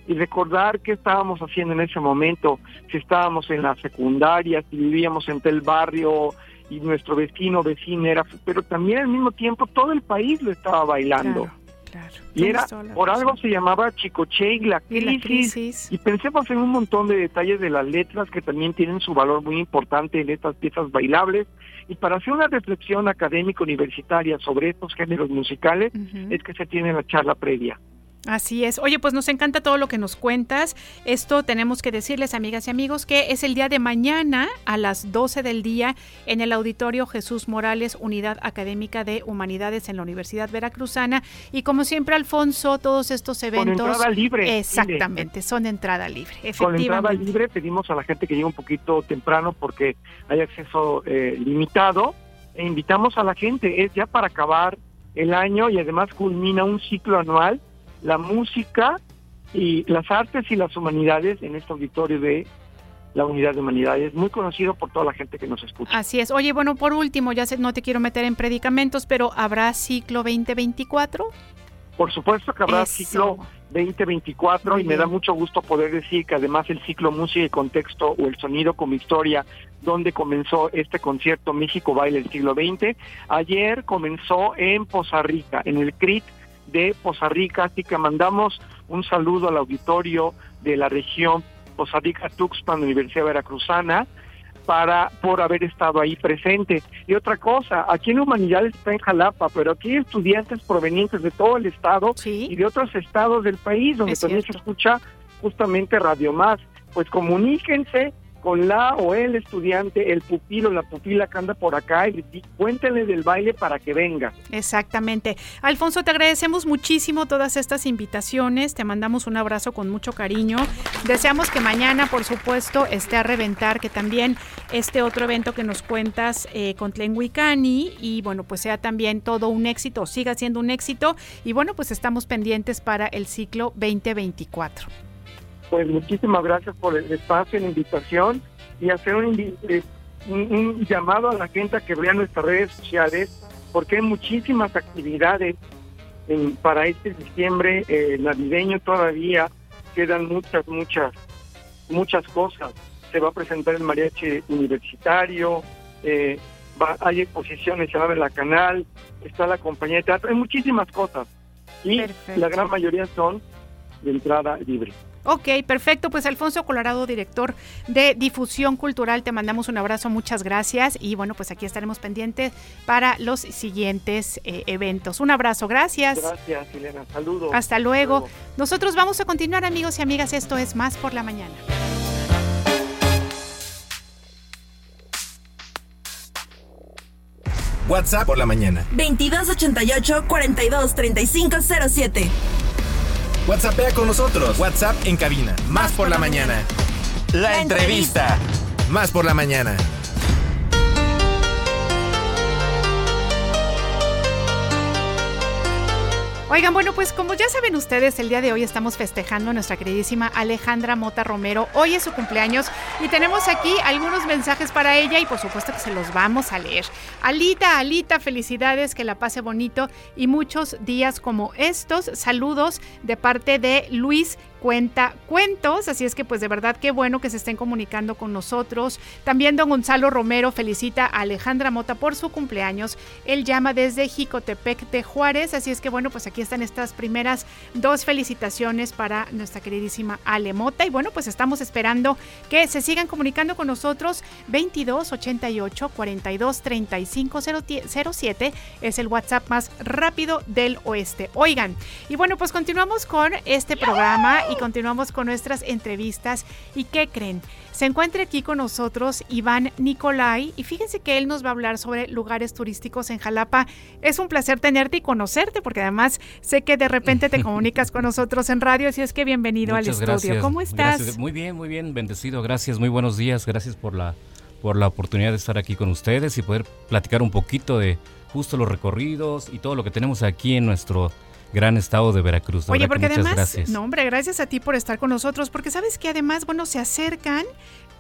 Speaker 13: y recordar qué estábamos haciendo en ese momento, si estábamos en la secundaria, si vivíamos en tal barrio y nuestro vecino vecino era, pero también al mismo tiempo todo el país lo estaba bailando. Y era, por algo se llamaba Chicoche y la
Speaker 1: Y la
Speaker 13: crisis.
Speaker 1: crisis.
Speaker 13: Y pensemos en un montón de detalles de las letras que también tienen su valor muy importante en estas piezas bailables. Y para hacer una reflexión académica universitaria sobre estos géneros musicales es que se tiene la charla previa.
Speaker 1: Así es. Oye, pues nos encanta todo lo que nos cuentas. Esto tenemos que decirles, amigas y amigos, que es el día de mañana a las 12 del día en el Auditorio Jesús Morales, Unidad Académica de Humanidades en la Universidad Veracruzana. Y como siempre, Alfonso, todos estos eventos...
Speaker 13: entrada libre,
Speaker 1: Exactamente, son de entrada libre.
Speaker 13: Con la entrada
Speaker 1: Efectivamente.
Speaker 13: libre pedimos a la gente que llegue un poquito temprano porque hay acceso eh, limitado e invitamos a la gente, es ya para acabar el año y además culmina un ciclo anual, la música y las artes y las humanidades en este auditorio de la Unidad de Humanidades, muy conocido por toda la gente que nos escucha.
Speaker 1: Así es. Oye, bueno, por último, ya sé, no te quiero meter en predicamentos, pero ¿habrá ciclo 2024?
Speaker 13: Por supuesto que habrá
Speaker 1: Eso.
Speaker 13: ciclo 2024 y me da mucho gusto poder decir que además el ciclo Música y Contexto o el Sonido como Historia, donde comenzó este concierto México Baile del siglo XX, ayer comenzó en Poza Rica, en el CRIT de Poza Rica, así que mandamos un saludo al auditorio de la región Poza Rica Tuxpan, Universidad Veracruzana, para por haber estado ahí presente. Y otra cosa, aquí en Humanidades está en Jalapa, pero aquí hay estudiantes provenientes de todo el estado y de otros estados del país, donde
Speaker 1: Es
Speaker 13: también se escucha justamente Radio Más. Pues comuníquense con la o el estudiante, el pupilo, la pupila que anda por acá y di- cuéntenle del baile para que venga.
Speaker 1: Exactamente. Alfonso, te agradecemos muchísimo todas estas invitaciones. Te mandamos un abrazo con mucho cariño. Deseamos que mañana, por supuesto, esté a reventar, que también este otro evento que nos cuentas eh, con Tlenhuicani y bueno, pues sea también todo un éxito, siga siendo un éxito. Y bueno, pues estamos pendientes para el ciclo 2024.
Speaker 13: Pues muchísimas gracias por el espacio, la invitación y hacer un, eh, un- un llamado a la gente a que vea nuestras redes sociales porque hay muchísimas actividades en- para este diciembre eh, navideño todavía quedan muchas, muchas, muchas cosas. Se va a presentar el mariachi universitario, eh, va- hay exposiciones, se va a ver la canal, está la compañía de teatro, hay muchísimas cosas. y la gran mayoría son de entrada libre.
Speaker 1: Ok, perfecto. Pues Alfonso Colorado, director de Difusión Cultural, te mandamos un abrazo, muchas gracias. Y bueno, pues aquí estaremos pendientes para los siguientes eh, eventos. Un abrazo, gracias.
Speaker 13: Gracias, Elena. Saludos.
Speaker 1: Hasta luego. Nosotros vamos a continuar, amigos y amigas. Esto es Más por la Mañana.
Speaker 3: WhatsApp por la mañana.
Speaker 2: 2288 423507.
Speaker 3: WhatsAppea con nosotros. WhatsApp en cabina. Más, por, la, mañana. La entrevista. Más por la mañana.
Speaker 1: Oigan, bueno, pues como ya saben ustedes, el día de hoy estamos festejando a nuestra queridísima Alejandra Mota Romero. Hoy es su cumpleaños y tenemos aquí algunos mensajes para ella y por supuesto que se los vamos a leer. Alita, Alita, felicidades, que la pase bonito y muchos días como estos. Saludos de parte de Luis cuenta cuentos, así es que pues de verdad qué bueno que se estén comunicando con nosotros. También don Gonzalo Romero felicita a Alejandra Mota por su cumpleaños. Él llama desde Jicotepec de Juárez, así es que bueno, pues aquí están estas primeras dos felicitaciones para nuestra queridísima Ale Mota y bueno, pues estamos esperando que se sigan comunicando con nosotros 22 88 42 35 07 es el WhatsApp más rápido del oeste. Oigan, y bueno, pues continuamos con este programa y continuamos con nuestras entrevistas. ¿Y qué creen? Se encuentra aquí con nosotros Iván Nicolai y fíjense que él nos va a hablar sobre lugares turísticos en Jalapa. Es un placer tenerte y conocerte porque además sé que de repente te comunicas con nosotros en radio, así es que bienvenido al estudio. ¿Cómo estás?
Speaker 14: Muy bien, muy bien, bendecido, gracias, muy buenos días, gracias por la por la oportunidad de estar aquí con ustedes y poder platicar un poquito de justo los recorridos y todo lo que tenemos aquí en nuestro gran estado de Veracruz.
Speaker 1: Oye, porque además, no hombre, gracias a ti por estar con nosotros, porque sabes que además, bueno, se acercan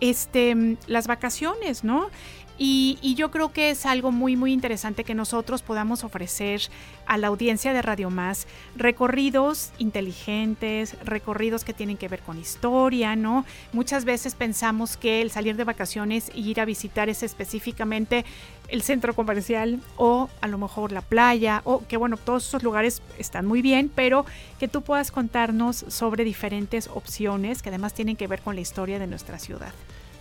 Speaker 1: este las vacaciones, ¿no? Y, yo creo que es algo muy, muy interesante que nosotros podamos ofrecer a la audiencia de Radio Más recorridos inteligentes, recorridos que tienen que ver con historia, ¿no? Muchas veces pensamos que el salir de vacaciones y ir a visitar es específicamente el centro comercial o a lo mejor la playa, o que bueno, todos esos lugares están muy bien, pero que tú puedas contarnos sobre diferentes opciones que además tienen que ver con la historia de nuestra ciudad.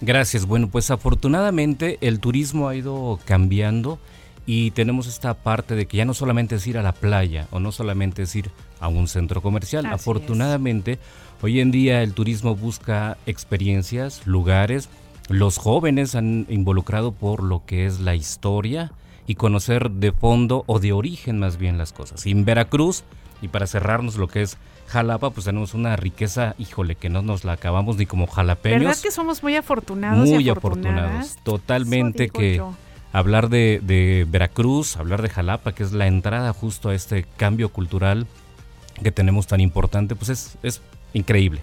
Speaker 14: Gracias. Bueno, pues afortunadamente el turismo ha ido cambiando y tenemos esta parte de que ya no solamente es ir a la playa o no solamente es ir a un centro comercial. afortunadamente, hoy en día el turismo busca experiencias, lugares. Los jóvenes han involucrado por lo que es la historia y conocer de fondo o de origen más bien las cosas. Y en Veracruz, y para cerrarnos lo que es Jalapa, pues tenemos una riqueza, híjole, que no nos la acabamos ni como jalapeños.
Speaker 1: ¿Verdad que somos muy afortunados?
Speaker 14: Muy afortunados, totalmente que hablar de, Veracruz, hablar de Jalapa, que es la entrada justo a este cambio cultural que tenemos tan importante, pues es, es increíble.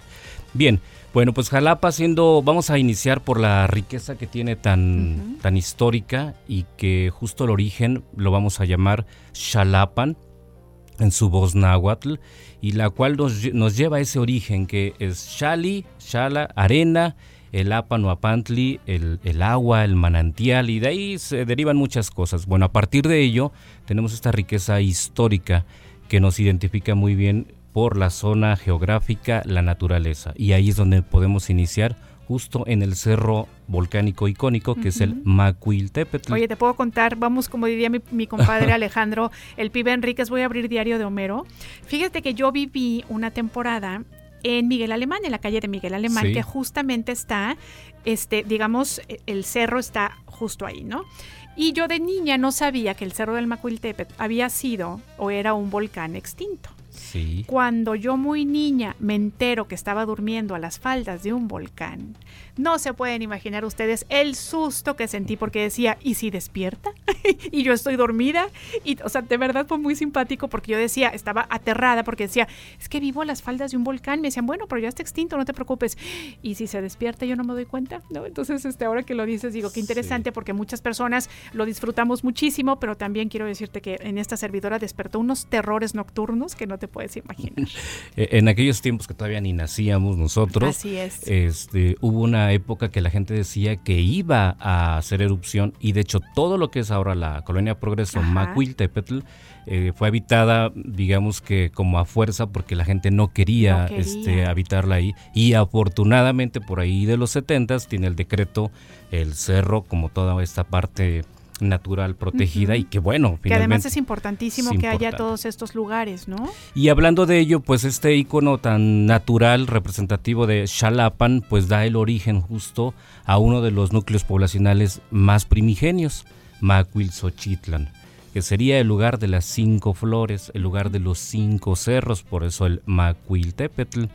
Speaker 14: Bien, bueno, pues Jalapa siendo, vamos a iniciar por la riqueza que tiene tan, tan histórica y que justo el origen lo vamos a llamar Xalapan en su voz náhuatl y la cual nos, lleva a ese origen que es Xali, Xala, arena, el Apano Apantli, el, el, agua, el manantial, y de ahí se derivan muchas cosas. Bueno, a partir de ello tenemos esta riqueza histórica que nos identifica muy bien por la zona geográfica, la naturaleza, y ahí es donde podemos iniciar justo en el cerro volcánico icónico que es el Macuiltepetl.
Speaker 1: Oye, te puedo contar, vamos como diría mi, compadre Alejandro, el pibe Enríquez, voy a abrir Diario de Homero. Fíjate que yo viví una temporada en Miguel Alemán, en la calle de Miguel Alemán, que justamente está, este, digamos, el cerro está justo ahí, ¿no? Y yo de niña no sabía que el cerro del Macuiltepetl había sido o era un volcán extinto. Cuando yo muy niña me entero que estaba durmiendo a las faldas de un volcán, no se pueden imaginar ustedes el susto que sentí porque decía, ¿y si despierta? y yo estoy dormida. Y, o sea, de verdad fue muy simpático porque yo decía, estaba aterrada porque decía, es que vivo a las faldas de un volcán. Me decían, bueno, pero ya está extinto, no te preocupes. Y si se despierta, yo no me doy cuenta, ¿no? Entonces, este, ahora que lo dices, digo, qué interesante porque muchas personas lo disfrutamos muchísimo, pero también quiero decirte que en esta servidora despertó unos terrores nocturnos que no te puedes imaginar.
Speaker 14: E, en aquellos tiempos que todavía ni nacíamos nosotros,
Speaker 1: Así es.
Speaker 14: Este, hubo una época que la gente decía que iba a hacer erupción y de hecho todo lo que es ahora la colonia Progreso, Macuiltepetl, eh, fue habitada, digamos que como a fuerza, porque la gente no quería, Este, habitarla ahí. Y afortunadamente por ahí de los 70 tiene el decreto, el cerro, como toda esta parte natural protegida y que bueno,
Speaker 1: que además es importantísimo que haya todos estos lugares, ¿no?
Speaker 14: Y hablando de ello, pues este icono tan natural representativo de Xalapan, pues da el origen justo a uno de los núcleos poblacionales más primigenios, Macuilzochitlan que sería el lugar de las cinco flores, el lugar de los cinco cerros, por eso el Macuiltepetl.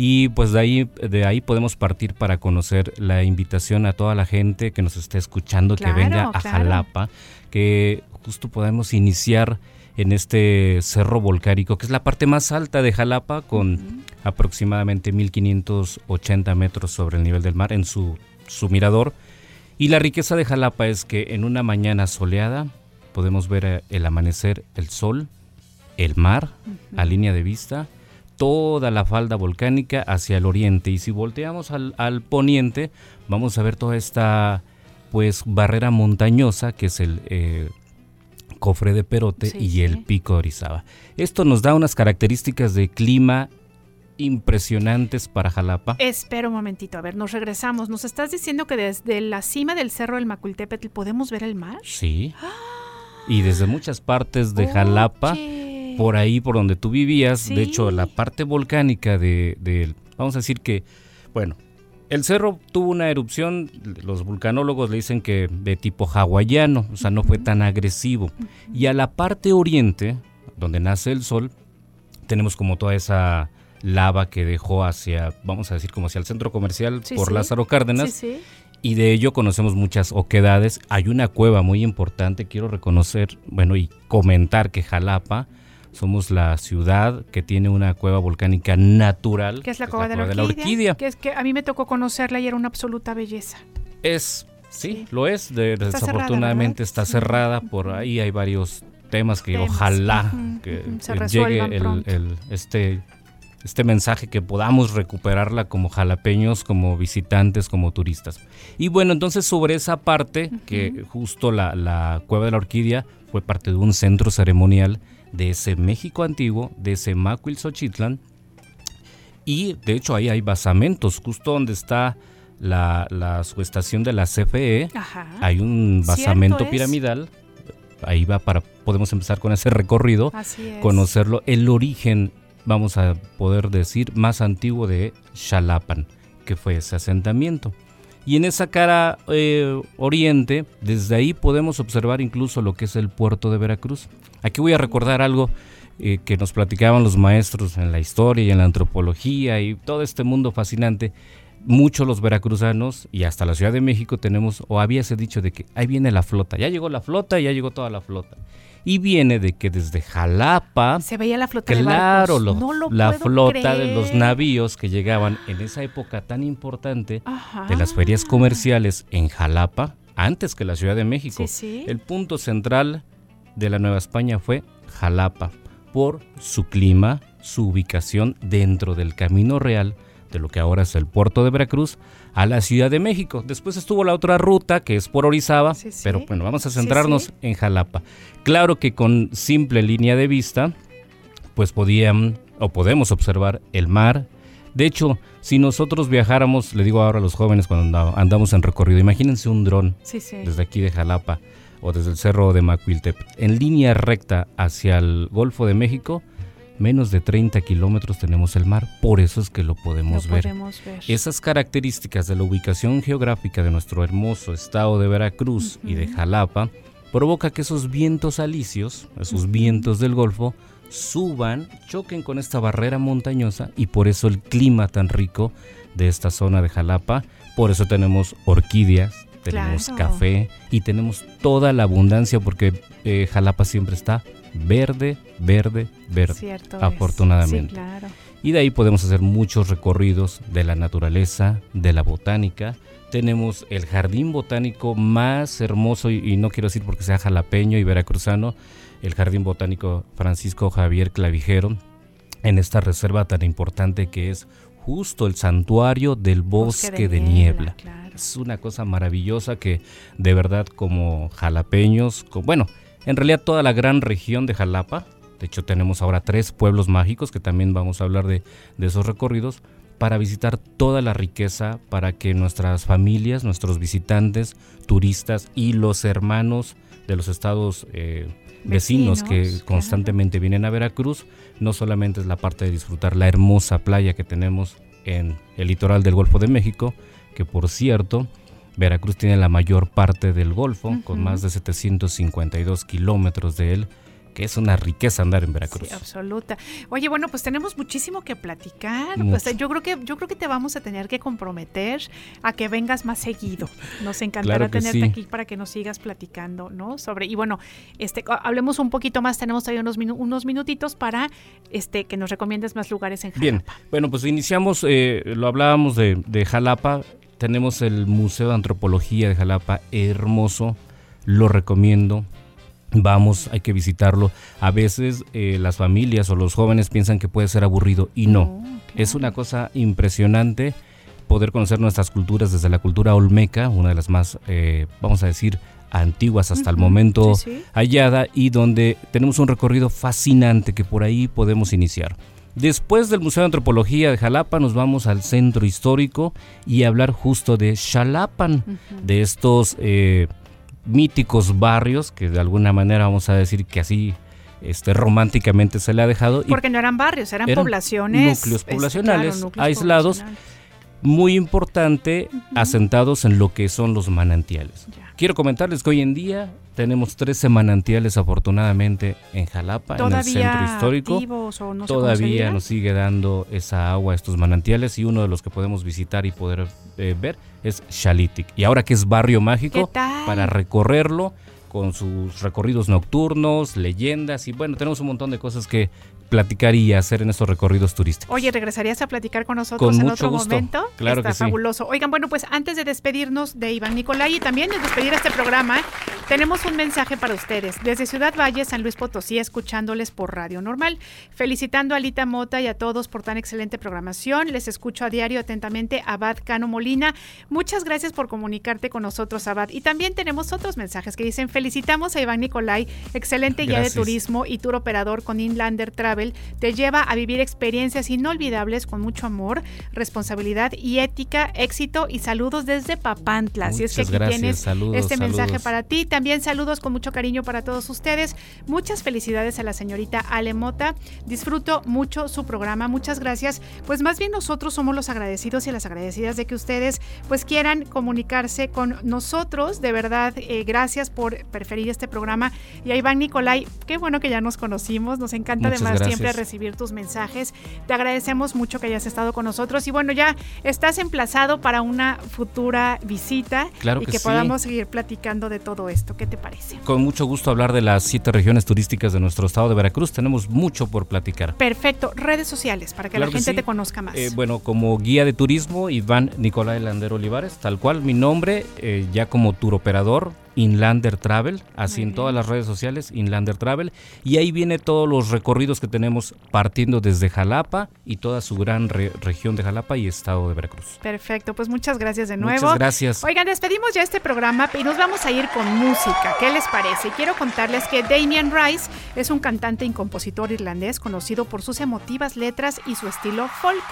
Speaker 14: Y pues de ahí, de ahí podemos partir para conocer la invitación a toda la gente que nos esté escuchando, que venga a Jalapa, que justo podemos iniciar en este cerro volcánico, que es la parte más alta de Jalapa, con aproximadamente 1580 metros sobre el nivel del mar en su, su mirador. Y la riqueza de Jalapa es que en una mañana soleada podemos ver eh, el amanecer, el sol, el mar a línea de vista, toda la falda volcánica hacia el oriente. Y si volteamos al, poniente, vamos a ver toda esta pues barrera montañosa que es el eh, cofre de Perote y el pico de Orizaba. Esto nos da unas características de clima impresionantes para Jalapa.
Speaker 1: Espera un momentito, a ver, nos regresamos. ¿Nos estás diciendo que desde la cima del cerro del Macultepetl podemos ver el mar?
Speaker 14: Sí. ¡Ah! y desde muchas partes de Jalapa, por ahí por donde tú vivías, de hecho la parte volcánica de, vamos a decir que, bueno, el cerro tuvo una erupción, los vulcanólogos le dicen que de tipo hawaiano, o sea, no fue tan agresivo. Y a la parte oriente, donde nace el sol, tenemos como toda esa lava que dejó hacia, vamos a decir, como hacia el centro comercial por Lázaro Cárdenas. Y de ello conocemos muchas oquedades. Hay una cueva muy importante, quiero reconocer, bueno, y comentar que Jalapa somos la ciudad que tiene una cueva volcánica natural.
Speaker 1: Que es la, cueva, de, la orquídea, Que es que a mí me tocó conocerla y era una absoluta belleza.
Speaker 14: Es, sí, lo es. desafortunadamente está cerrada. Por ahí hay varios temas que ojalá que, llegue el, este este mensaje que podamos recuperarla como jalapeños, como visitantes, como turistas. Y bueno, entonces sobre esa parte, que justo la, Cueva de la Orquídea fue parte de un centro ceremonial de ese México antiguo, de ese Macuilzochitlan, y de hecho ahí hay basamentos, justo donde está la, la subestación de la CFE, hay un basamento piramidal. Ahí va para podemos empezar con ese recorrido, conocerlo, el origen vamos a poder decir, más antiguo de Xalapan, que fue ese asentamiento. Y en esa cara eh, oriente, desde ahí podemos observar incluso lo que es el puerto de Veracruz. Aquí voy a recordar algo eh, que nos platicaban los maestros en la historia y en la antropología y todo este mundo fascinante. Muchos los veracruzanos y hasta la Ciudad de México tenemos, o había ese dicho de que ahí viene la flota, ya llegó la flota, ya llegó toda la flota y viene de que desde Jalapa
Speaker 1: se veía la flota
Speaker 14: claro,
Speaker 1: de
Speaker 14: la flota de los navíos que llegaban en esa época tan importante de las ferias comerciales en Jalapa antes que la Ciudad de México. El punto central de la Nueva España fue Jalapa por su clima, su ubicación dentro del Camino Real de lo que ahora es el puerto de Veracruz, a la Ciudad de México. Después estuvo la otra ruta que es por Orizaba, pero bueno, vamos a centrarnos en Jalapa. Claro que con simple línea de vista, pues podían o podemos observar el mar. De hecho, si nosotros viajáramos, le digo ahora a los jóvenes cuando andamos en recorrido, imagínense un dron desde aquí de Jalapa o desde el cerro de Macuiltep, en línea recta hacia el Golfo de México, menos de 30 kilómetros tenemos el mar, por eso es que lo podemos, ver. Esas características de la ubicación geográfica de nuestro hermoso estado de Veracruz y de Jalapa provoca que esos vientos alisios, esos vientos del Golfo, suban, choquen con esta barrera montañosa y por eso el clima tan rico de esta zona de Jalapa, por eso tenemos orquídeas, tenemos café y tenemos toda la abundancia porque eh, Jalapa siempre está verde, verde, verde. afortunadamente. Y de ahí podemos hacer muchos recorridos de la naturaleza, de la botánica. Tenemos el jardín botánico más hermoso, y, no quiero decir porque sea jalapeño y veracruzano, el jardín botánico Francisco Javier Clavijero, en esta reserva tan importante que es justo el santuario del bosque, de, niebla. Es una cosa maravillosa que de verdad como jalapeños, bueno, en realidad toda la gran región de Jalapa, de hecho tenemos ahora tres pueblos mágicos que también vamos a hablar de, esos recorridos, para visitar toda la riqueza, para que nuestras familias, nuestros visitantes, turistas y los hermanos de los estados eh, vecinos, que constantemente vienen a Veracruz, no solamente es la parte de disfrutar la hermosa playa que tenemos en el litoral del Golfo de México, que por cierto, Veracruz tiene la mayor parte del Golfo, con más de 752 kilómetros de él, que es una riqueza andar en Veracruz.
Speaker 1: Sí, absoluta. Oye, bueno, pues tenemos muchísimo que platicar. Pues yo creo que yo creo que te vamos a tener que comprometer a que vengas más seguido. Nos encantará tenerte aquí para que nos sigas platicando, ¿no? Sobre y bueno, este hablemos un poquito más, tenemos todavía unos unos minutitos para este que nos recomiendes más lugares en Jalapa.
Speaker 14: Bien. Bueno, pues iniciamos eh, lo hablábamos de, de Jalapa, tenemos el Museo de Antropología de Jalapa, hermoso, lo recomiendo vamos, hay que visitarlo. A veces eh, las familias o los jóvenes piensan que puede ser aburrido y no. Es una cosa impresionante poder conocer nuestras culturas desde la cultura olmeca, una de las más, eh, vamos a decir, antiguas hasta el momento hallada y donde tenemos un recorrido fascinante que por ahí podemos iniciar. Después del Museo de Antropología de Jalapa nos vamos al centro histórico y hablar justo de Xalapan, de estos eh, míticos barrios, que de alguna manera vamos a decir que así este, románticamente se le ha dejado.
Speaker 1: Porque no eran barrios, eran, poblaciones.
Speaker 14: Núcleos este, poblacionales aislados, muy importante, asentados en lo que son los manantiales. Quiero comentarles que hoy en día tenemos 13 manantiales afortunadamente en Jalapa, en el centro histórico. Todavía nos sigue dando esa agua, estos manantiales, y uno de los que podemos visitar y poder eh, ver es Xalitic. Y ahora que es barrio mágico, para recorrerlo con sus recorridos nocturnos, leyendas, y bueno, tenemos un montón de cosas que platicar y hacer en estos recorridos turísticos.
Speaker 1: Oye, ¿regresarías a platicar con nosotros en otro momento?
Speaker 14: Claro
Speaker 1: Está
Speaker 14: que
Speaker 1: fabuloso. Oigan, bueno, pues antes de despedirnos de Iván Nicolai y también de despedir este programa, tenemos un mensaje para ustedes. Desde Ciudad Valle, San Luis Potosí, escuchándoles por Radio Normal. Felicitando a Alita Mota y a todos por tan excelente programación. Les escucho a diario atentamente Abad Cano Molina. Muchas gracias por comunicarte con nosotros, Abad. Y también tenemos otros mensajes que dicen, felicitamos a Iván Nicolai, excelente guía de turismo y tour operador con Inlander Travel te lleva a vivir experiencias inolvidables con mucho amor, responsabilidad y ética, éxito y saludos desde Papantla. Así es que aquí tienes este mensaje para ti. También saludos con mucho cariño para todos ustedes. Muchas felicidades a la señorita Alemota. Disfruto mucho su programa. Muchas gracias. Pues más bien nosotros somos los agradecidos y las agradecidas de que ustedes pues quieran comunicarse con nosotros. De verdad, eh, gracias por preferir este programa. Y a Iván Nicolai, qué bueno que ya nos conocimos. Nos encanta además siempre recibir tus mensajes. Te agradecemos mucho que hayas estado con nosotros y bueno, ya estás emplazado para una futura visita
Speaker 14: claro
Speaker 1: y que, podamos seguir platicando de todo esto. ¿Qué te parece?
Speaker 14: Con mucho gusto hablar de las siete regiones turísticas de nuestro estado de Veracruz. Tenemos mucho por platicar.
Speaker 1: Perfecto. Redes sociales para que la gente te conozca más.
Speaker 14: Eh, bueno, como guía de turismo, Iván Nicolás Landero Olivares, tal cual mi nombre, eh, ya como tour operador Inlander Travel, así en todas las redes sociales, Inlander Travel, y ahí viene todos los recorridos que tenemos partiendo desde Jalapa y toda su gran región de Jalapa y estado de Veracruz.
Speaker 1: Perfecto, pues muchas gracias de nuevo.
Speaker 14: Muchas gracias.
Speaker 1: Oigan, despedimos ya este programa y nos vamos a ir con música. ¿Qué les parece? Quiero contarles que Damien Rice es un cantante y compositor irlandés conocido por sus emotivas letras y su estilo folk.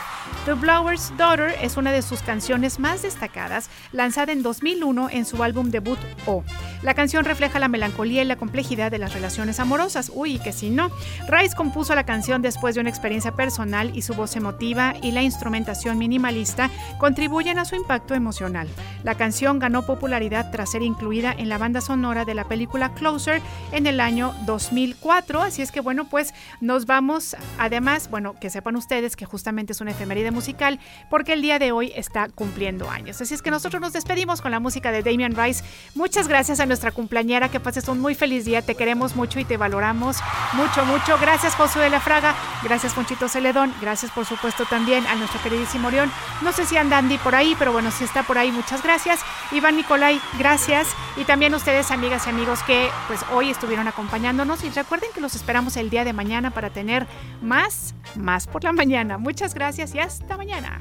Speaker 1: The Blower's Daughter es una de sus canciones más destacadas, lanzada en 2001 en su álbum debut O. La canción refleja la melancolía y la complejidad de las relaciones amorosas. Uy, que si no. Rice compuso la canción después de una experiencia personal y su voz emotiva y la instrumentación minimalista contribuyen a su impacto emocional. La canción ganó popularidad tras ser incluida en la banda sonora de la película Closer en el año 2004. Así es que bueno, pues nos vamos. Además, bueno, que sepan ustedes que justamente es una efeméride musical porque el día de hoy está cumpliendo años. Así es que nosotros nos despedimos con la música de Damian Rice. Muchas gracias Gracias a nuestra cumpleañera, que pases un muy feliz día. Te queremos mucho y te valoramos mucho, mucho. Gracias, Josué de la Fraga. Gracias, Ponchito Celedón. Gracias, por supuesto, también a nuestro queridísimo Orión. No sé si anda Andy por ahí, pero bueno, si está por ahí, muchas gracias. Iván Nicolai, gracias. Y también ustedes, amigas y amigos, que pues hoy estuvieron acompañándonos. Y recuerden que los esperamos el día de mañana para tener más, más por la mañana. Muchas gracias y hasta mañana.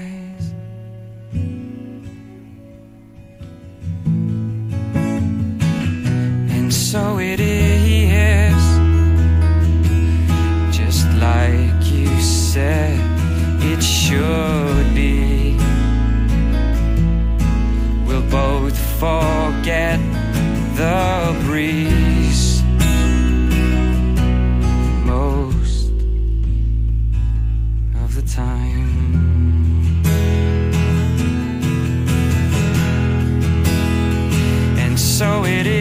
Speaker 15: So it is. Just like you said it should be. We'll both forget the breeze. Most of the time. And so it is.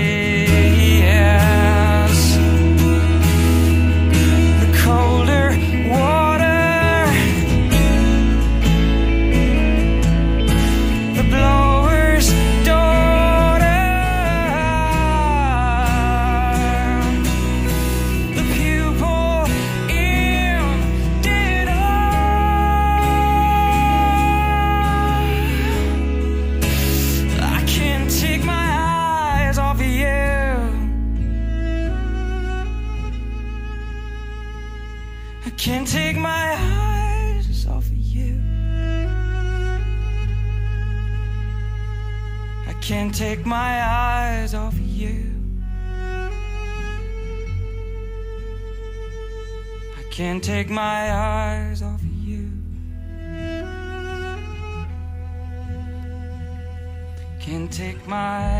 Speaker 15: Take my eyes off you. Can't take my